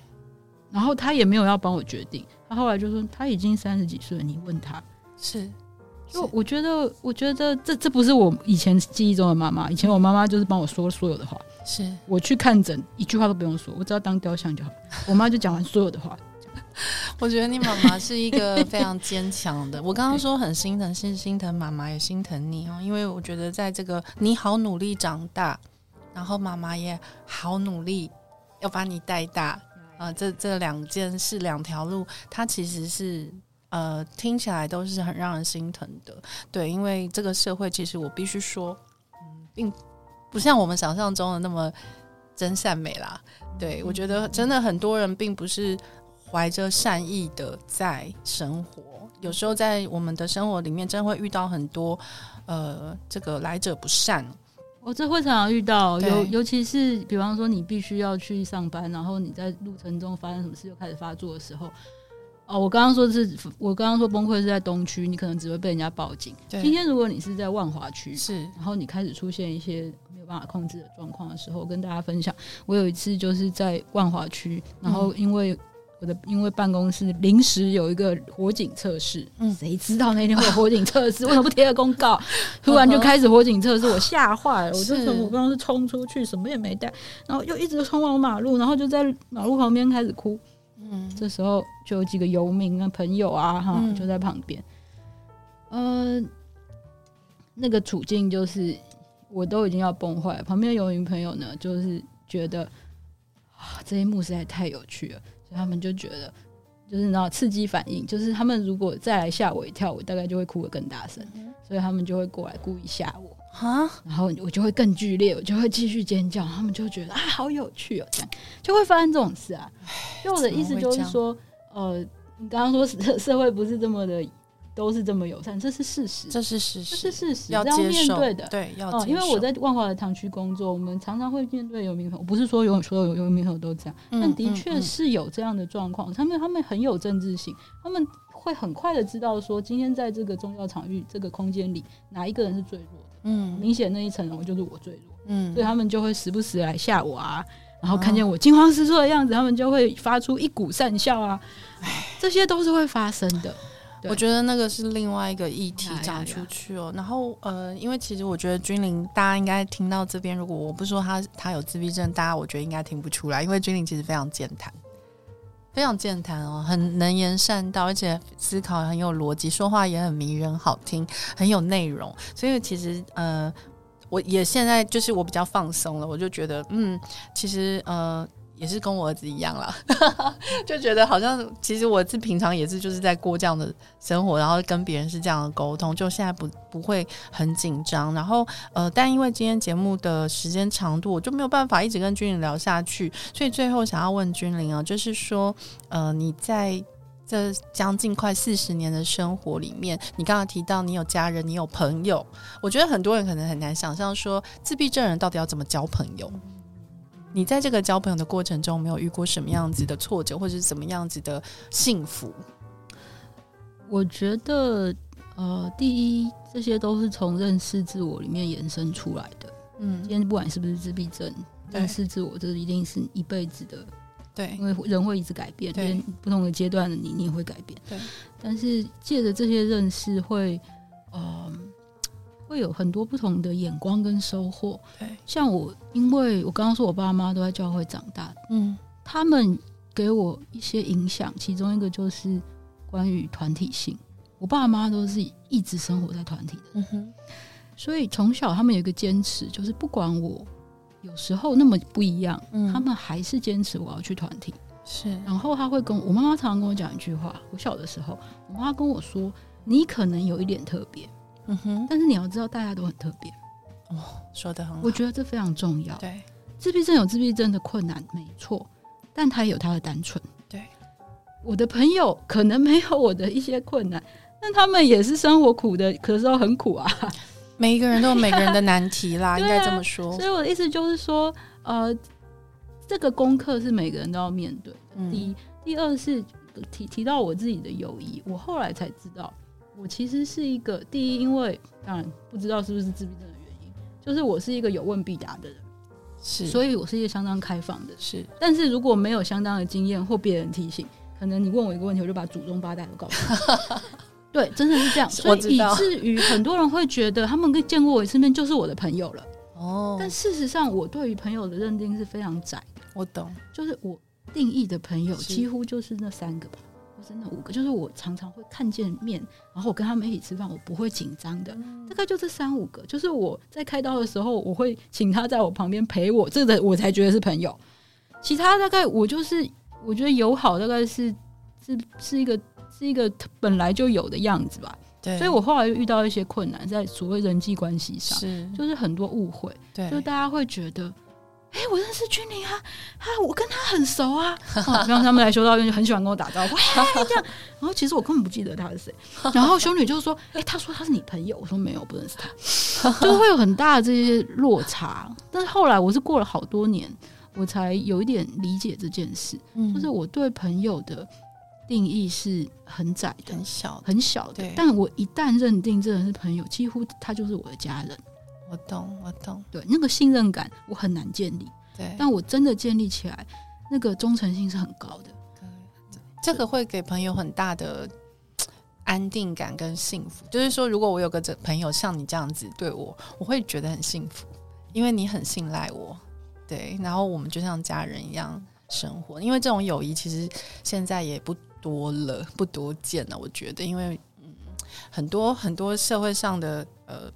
然后他也没有要帮我决定，他后来就说他已经三十几岁了，你问他是。就我觉得，我觉得这这不是我以前记忆中的妈妈。以前我妈妈就是帮我说所有的话，是我去看诊，一句话都不用说，我只要当雕像就好。我妈就讲完所有的话。我觉得你妈妈是一个非常坚强的。我刚刚说很心疼，是心疼妈妈，也心疼你哦。因为我觉得在这个你好努力长大，然后妈妈也好努力要把你带大啊，呃，这这两件事两条路，它其实是。呃，听起来都是很让人心疼的，对，因为这个社会其实我必须说，嗯，并不像我们想象中的那么真善美啦。对，我觉得真的很多人并不是怀着善意的在生活，有时候在我们的生活里面，真的会遇到很多呃，这个来者不善。我这会常常遇到，尤尤其是比方说你必须要去上班，然后你在路程中发生什么事就开始发作的时候。哦，我刚刚说的是，我刚刚说崩溃是在东区，你可能只会被人家报警。今天如果你是在万华区，是，然后你开始出现一些没有办法控制的状况的时候，跟大家分享，我有一次就是在万华区，然后因为我的因为办公室临时有一个火警测试，嗯，谁知道那天会有 火警测试？为什么不贴个公告？突然就开始火警测试，我吓坏了，我就从我刚刚是冲出去，什么也没带，然后又一直冲往马路，然后就在马路旁边开始哭。嗯，这时候就有几个游民啊、朋友啊，哈，就在旁边。嗯、呃，那个处境就是我都已经要崩坏了。旁边的游民朋友呢，就是觉得啊，这一幕实在太有趣了，所以他们就觉得，就是那刺激反应，就是他们如果再来吓我一跳，我大概就会哭得更大声，所以他们就会过来故意吓我。啊，然后我就会更剧烈，我就会继续尖叫，他们就觉得啊，好有趣哦，这样就会发生这种事啊。所以我的意思就是说，呃，你刚刚说社 社会不是这么的，都是这么友善，这是事实，这是事实，这是事实，要要面对的。对，要、呃、因为我在万华的堂区工作，我们常常会面对游民朋友，不是说有所有游民朋友都这样，嗯、但的确是有这样的状况。他们他们很有政治性，他们会很快的知道说，今天在这个宗教场域这个空间里，哪一个人是最弱的。嗯，明显那一层楼就是我最弱，嗯，所以他们就会时不时来吓我啊，然后看见我惊慌失措的样子，他们就会发出一股善笑啊，唉，这些都是会发生的。我觉得那个是另外一个议题讲出去哦。然后呃，因为其实我觉得君玲，大家应该听到这边，如果我不说他他有自闭症，大家我觉得应该听不出来，因为君玲其实非常健谈。非常健谈哦，很能言善道，而且思考很有逻辑，说话也很迷人，好听，很有内容。所以其实呃，我也现在就是我比较放松了，我就觉得嗯，其实呃。也是跟我儿子一样啦，就觉得好像其实我是平常也是就是在过这样的生活，然后跟别人是这样的沟通，就现在不不会很紧张。然后呃，但因为今天节目的时间长度，我就没有办法一直跟君玲聊下去，所以最后想要问君玲啊，就是说呃，你在这将近快四十年的生活里面，你刚刚提到你有家人，你有朋友，我觉得很多人可能很难想象说自闭症人到底要怎么交朋友。你在这个交朋友的过程中，没有遇过什么样子的挫折，或者是怎么样子的幸福？我觉得，呃，第一，这些都是从认识自我里面延伸出来的。嗯，今天不管是不是自闭症，认识自我，这一定是一辈子的。对，因为人会一直改变，对，不同的阶段的你，你也会改变。对，但是借着这些认识会，嗯呃。会有很多不同的眼光跟收获。对，像我，因为我刚刚说我爸妈都在教会长大，嗯，他们给我一些影响，其中一个就是关于团体性。我爸妈都是一直生活在团体的，嗯哼，所以从小他们有一个坚持，就是不管我有时候那么不一样，嗯，他们还是坚持我要去团体。是，然后他会跟我妈妈常常跟我讲一句话，我小的时候，我妈跟我说：“你可能有一点特别。”嗯哼，但是你要知道，大家都很特别。哦，说的很好，我觉得这非常重要。对，自闭症有自闭症的困难，没错，但他也有他的单纯。对，我的朋友可能没有我的一些困难，但他们也是生活苦的，可是很苦啊。每一个人都有每个人的难题啦，应该这么说。所以我的意思就是说，呃，这个功课是每个人都要面对的。嗯，第一，第二是提提到我自己的友谊，我后来才知道。我其实是一个第一，因为当然不知道是不是自闭症的原因，就是我是一个有问必答的人，是，所以我是一个相当开放的，是。但是如果没有相当的经验或别人提醒，可能你问我一个问题，我就把祖宗八代都告诉你。对，真的是这样，所以以至于很多人会觉得他们跟见过我一次面就是我的朋友了。哦，但事实上我对于朋友的认定是非常窄的。我懂，就是我定义的朋友几乎就是那三个吧。真的五个，就是我常常会看见面，然后我跟他们一起吃饭，我不会紧张的。大概就这三五个，就是我在开刀的时候，我会请他在我旁边陪我，这个我才觉得是朋友。其他大概我就是我觉得友好，大概是是是一个是一个本来就有的样子吧。对，所以我后来又遇到一些困难，在所谓人际关系上，是就是很多误会，对，就大家会觉得。哎、欸，我认识君玲啊，啊，我跟他很熟啊。然后他们来修道院就很喜欢跟我打招呼，哎，这样。然后其实我根本不记得他是谁。然后修女就说：“哎、欸，他说他是你朋友。”我说：“没有，不认识他。”就会有很大的这些落差。但是后来我是过了好多年，我才有一点理解这件事。就是我对朋友的定义是很窄的、很小、很小的。但我一旦认定这人是朋友，几乎他就是我的家人。我懂，我懂。对，那个信任感我很难建立。对，但我真的建立起来，那个忠诚性是很高的。对这个会给朋友很大的安定感跟幸福。就是说，如果我有个这朋友像你这样子对我，我会觉得很幸福，因为你很信赖我。对，然后我们就像家人一样生活。因为这种友谊其实现在也不多了，不多见了。我觉得，因为嗯，很多很多社会上的呃。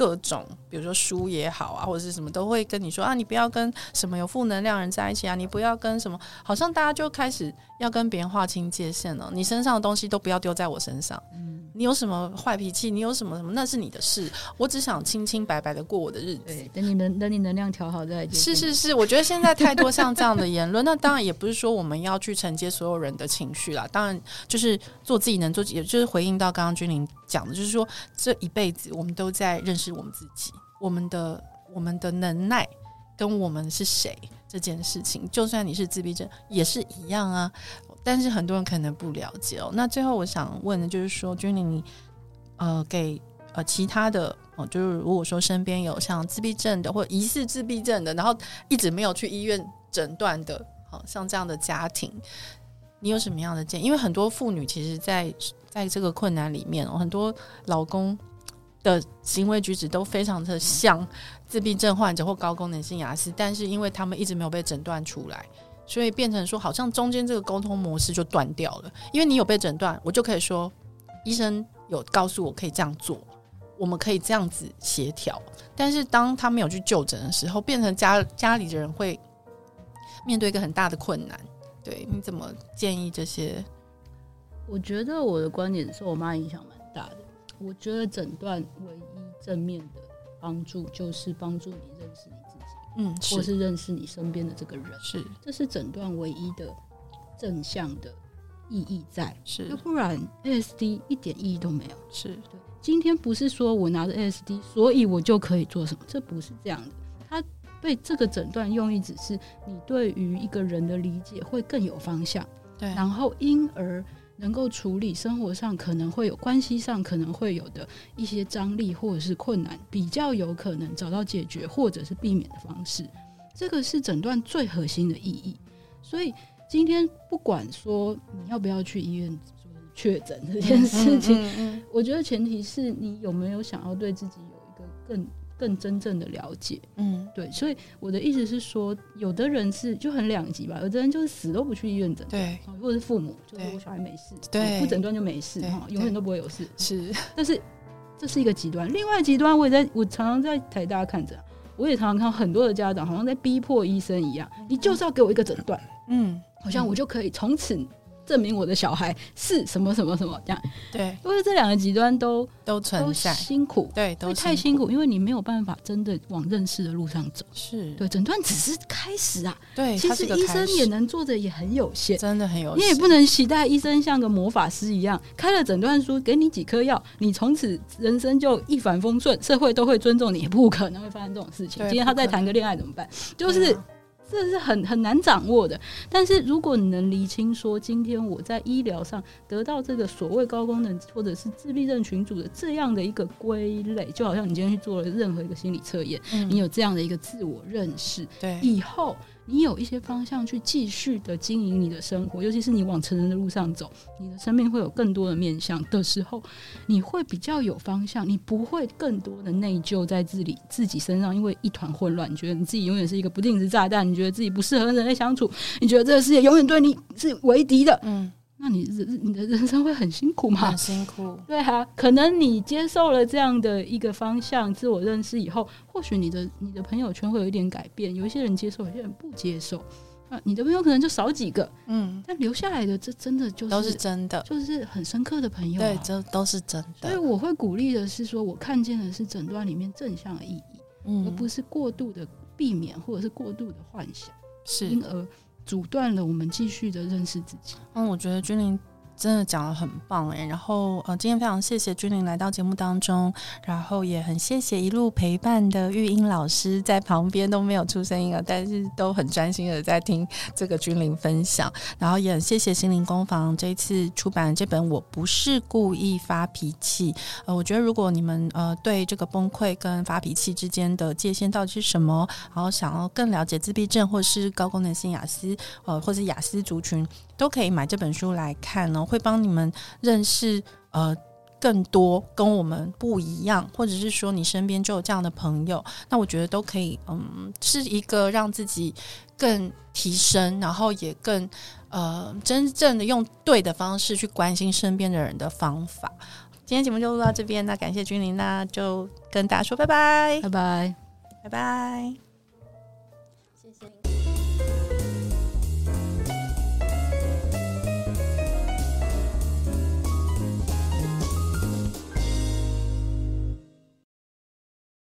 各种，比如说书也好啊，或者是什么，都会跟你说啊，你不要跟什么有负能量人在一起啊，你不要跟什么，好像大家就开始要跟别人划清界限了。你身上的东西都不要丢在我身上。嗯。你有什么坏脾气？你有什么什么？那是你的事。我只想清清白白的过我的日子。对，等你能等你能量调好再。是是是，我觉得现在太多像这样的言论，那当然也不是说我们要去承接所有人的情绪啦。当然就是做自己能做，也就是回应到刚刚君玲讲的，就是说这一辈子我们都在认识我们自己，我们的我们的能耐跟我们是谁这件事情。就算你是自闭症，也是一样啊。但是很多人可能不了解哦。那最后我想问的就是说，君玲，你呃给呃其他的哦，就是如果说身边有像自闭症的或疑似自闭症的，然后一直没有去医院诊断的，好像这样的家庭，你有什么样的建议？因为很多妇女其实在在这个困难里面哦，很多老公的行为举止都非常的像自闭症患者或高功能性亚斯，但是因为他们一直没有被诊断出来。所以变成说，好像中间这个沟通模式就断掉了。因为你有被诊断，我就可以说，医生有告诉我可以这样做，我们可以这样子协调。但是当他没有去就诊的时候，变成家家里的人会面对一个很大的困难。对，你怎么建议这些？我觉得我的观点受我妈影响蛮大的。我觉得诊断唯一正面的帮助就是帮助你认识你自己。嗯，或是认识你身边的这个人，是，这是诊断唯一的正向的意义在，是，要不然 ASD 一点意义都没有。是对，今天不是说我拿着 ASD，所以我就可以做什么，这不是这样的。他被这个诊断用意只是你对于一个人的理解会更有方向，对，然后因而。能够处理生活上可能会有关系上可能会有的一些张力或者是困难，比较有可能找到解决或者是避免的方式，这个是诊断最核心的意义。所以今天不管说你要不要去医院确诊这件事情，我觉得前提是你有没有想要对自己有一个更。更真正的了解，嗯，对，所以我的意思是说，有的人是就很两极吧，有的人就是死都不去医院诊断，对，或者是父母就是我小孩没事，对，不诊断就没事哈，永远都不会有事，是，但是这是一个极端，另外极端我也在我常常在台大看着，我也常常看很多的家长好像在逼迫医生一样，你就是要给我一个诊断，嗯，好像我就可以从此。证明我的小孩是什么什么什么这样，对，因为这两个极端都都存在，辛苦，对，都太辛苦，因为你没有办法真的往认识的路上走。是对，诊断只是开始啊，对，其实医生也能做的也很有限，真的很有限。你也不能期待医生像个魔法师一样，开了诊断书给你几颗药，你从此人生就一帆风顺，社会都会尊重你，也不可能会发生这种事情。今天他再谈个恋爱怎么办？就是。这是很很难掌握的，但是如果你能厘清说，今天我在医疗上得到这个所谓高功能或者是自闭症群组的这样的一个归类，就好像你今天去做了任何一个心理测验，嗯，你有这样的一个自我认识，对，以后。你有一些方向去继续的经营你的生活，尤其是你往成人的路上走，你的生命会有更多的面向的时候，你会比较有方向，你不会更多的内疚在自己自己身上，因为一团混乱，你觉得你自己永远是一个不定时炸弹，你觉得自己不适合人类相处，你觉得这个世界永远对你是为敌的，嗯。那你人 你的人生会很辛苦吗？很辛苦，对啊。可能你接受了这样的一个方向，自我认识以后，或许你的你的朋友圈会有一点改变。有一些人接受，有些人不接受。啊，你的朋友可能就少几个，嗯。但留下来的，这真的就是都是真的，就是很深刻的朋友啊。对，这都是真的。所以我会鼓励的是说，我看见的是诊断里面正向的意义，嗯，而不是过度的避免或者是过度的幻想，是，因而阻断了我们继续的认识自己。嗯，我觉得君玲。真的讲得很棒哎，然后呃，今天非常谢谢君玲来到节目当中，然后也很谢谢一路陪伴的玉英老师在旁边都没有出声音啊，但是都很专心的在听这个君玲分享，然后也很谢谢心灵工坊这一次出版这本《我不是故意发脾气》。呃，我觉得如果你们呃对这个崩溃跟发脾气之间的界限到底是什么，然后想要更了解自闭症或是高功能性雅思呃或是雅思族群，都可以买这本书来看呢。会帮你们认识呃更多跟我们不一样，或者是说你身边就有这样的朋友，那我觉得都可以，嗯，是一个让自己更提升，然后也更呃真正的用对的方式去关心身边的人的方法。今天节目就录到这边，那感谢君玲，那就跟大家说拜拜，拜拜，拜拜。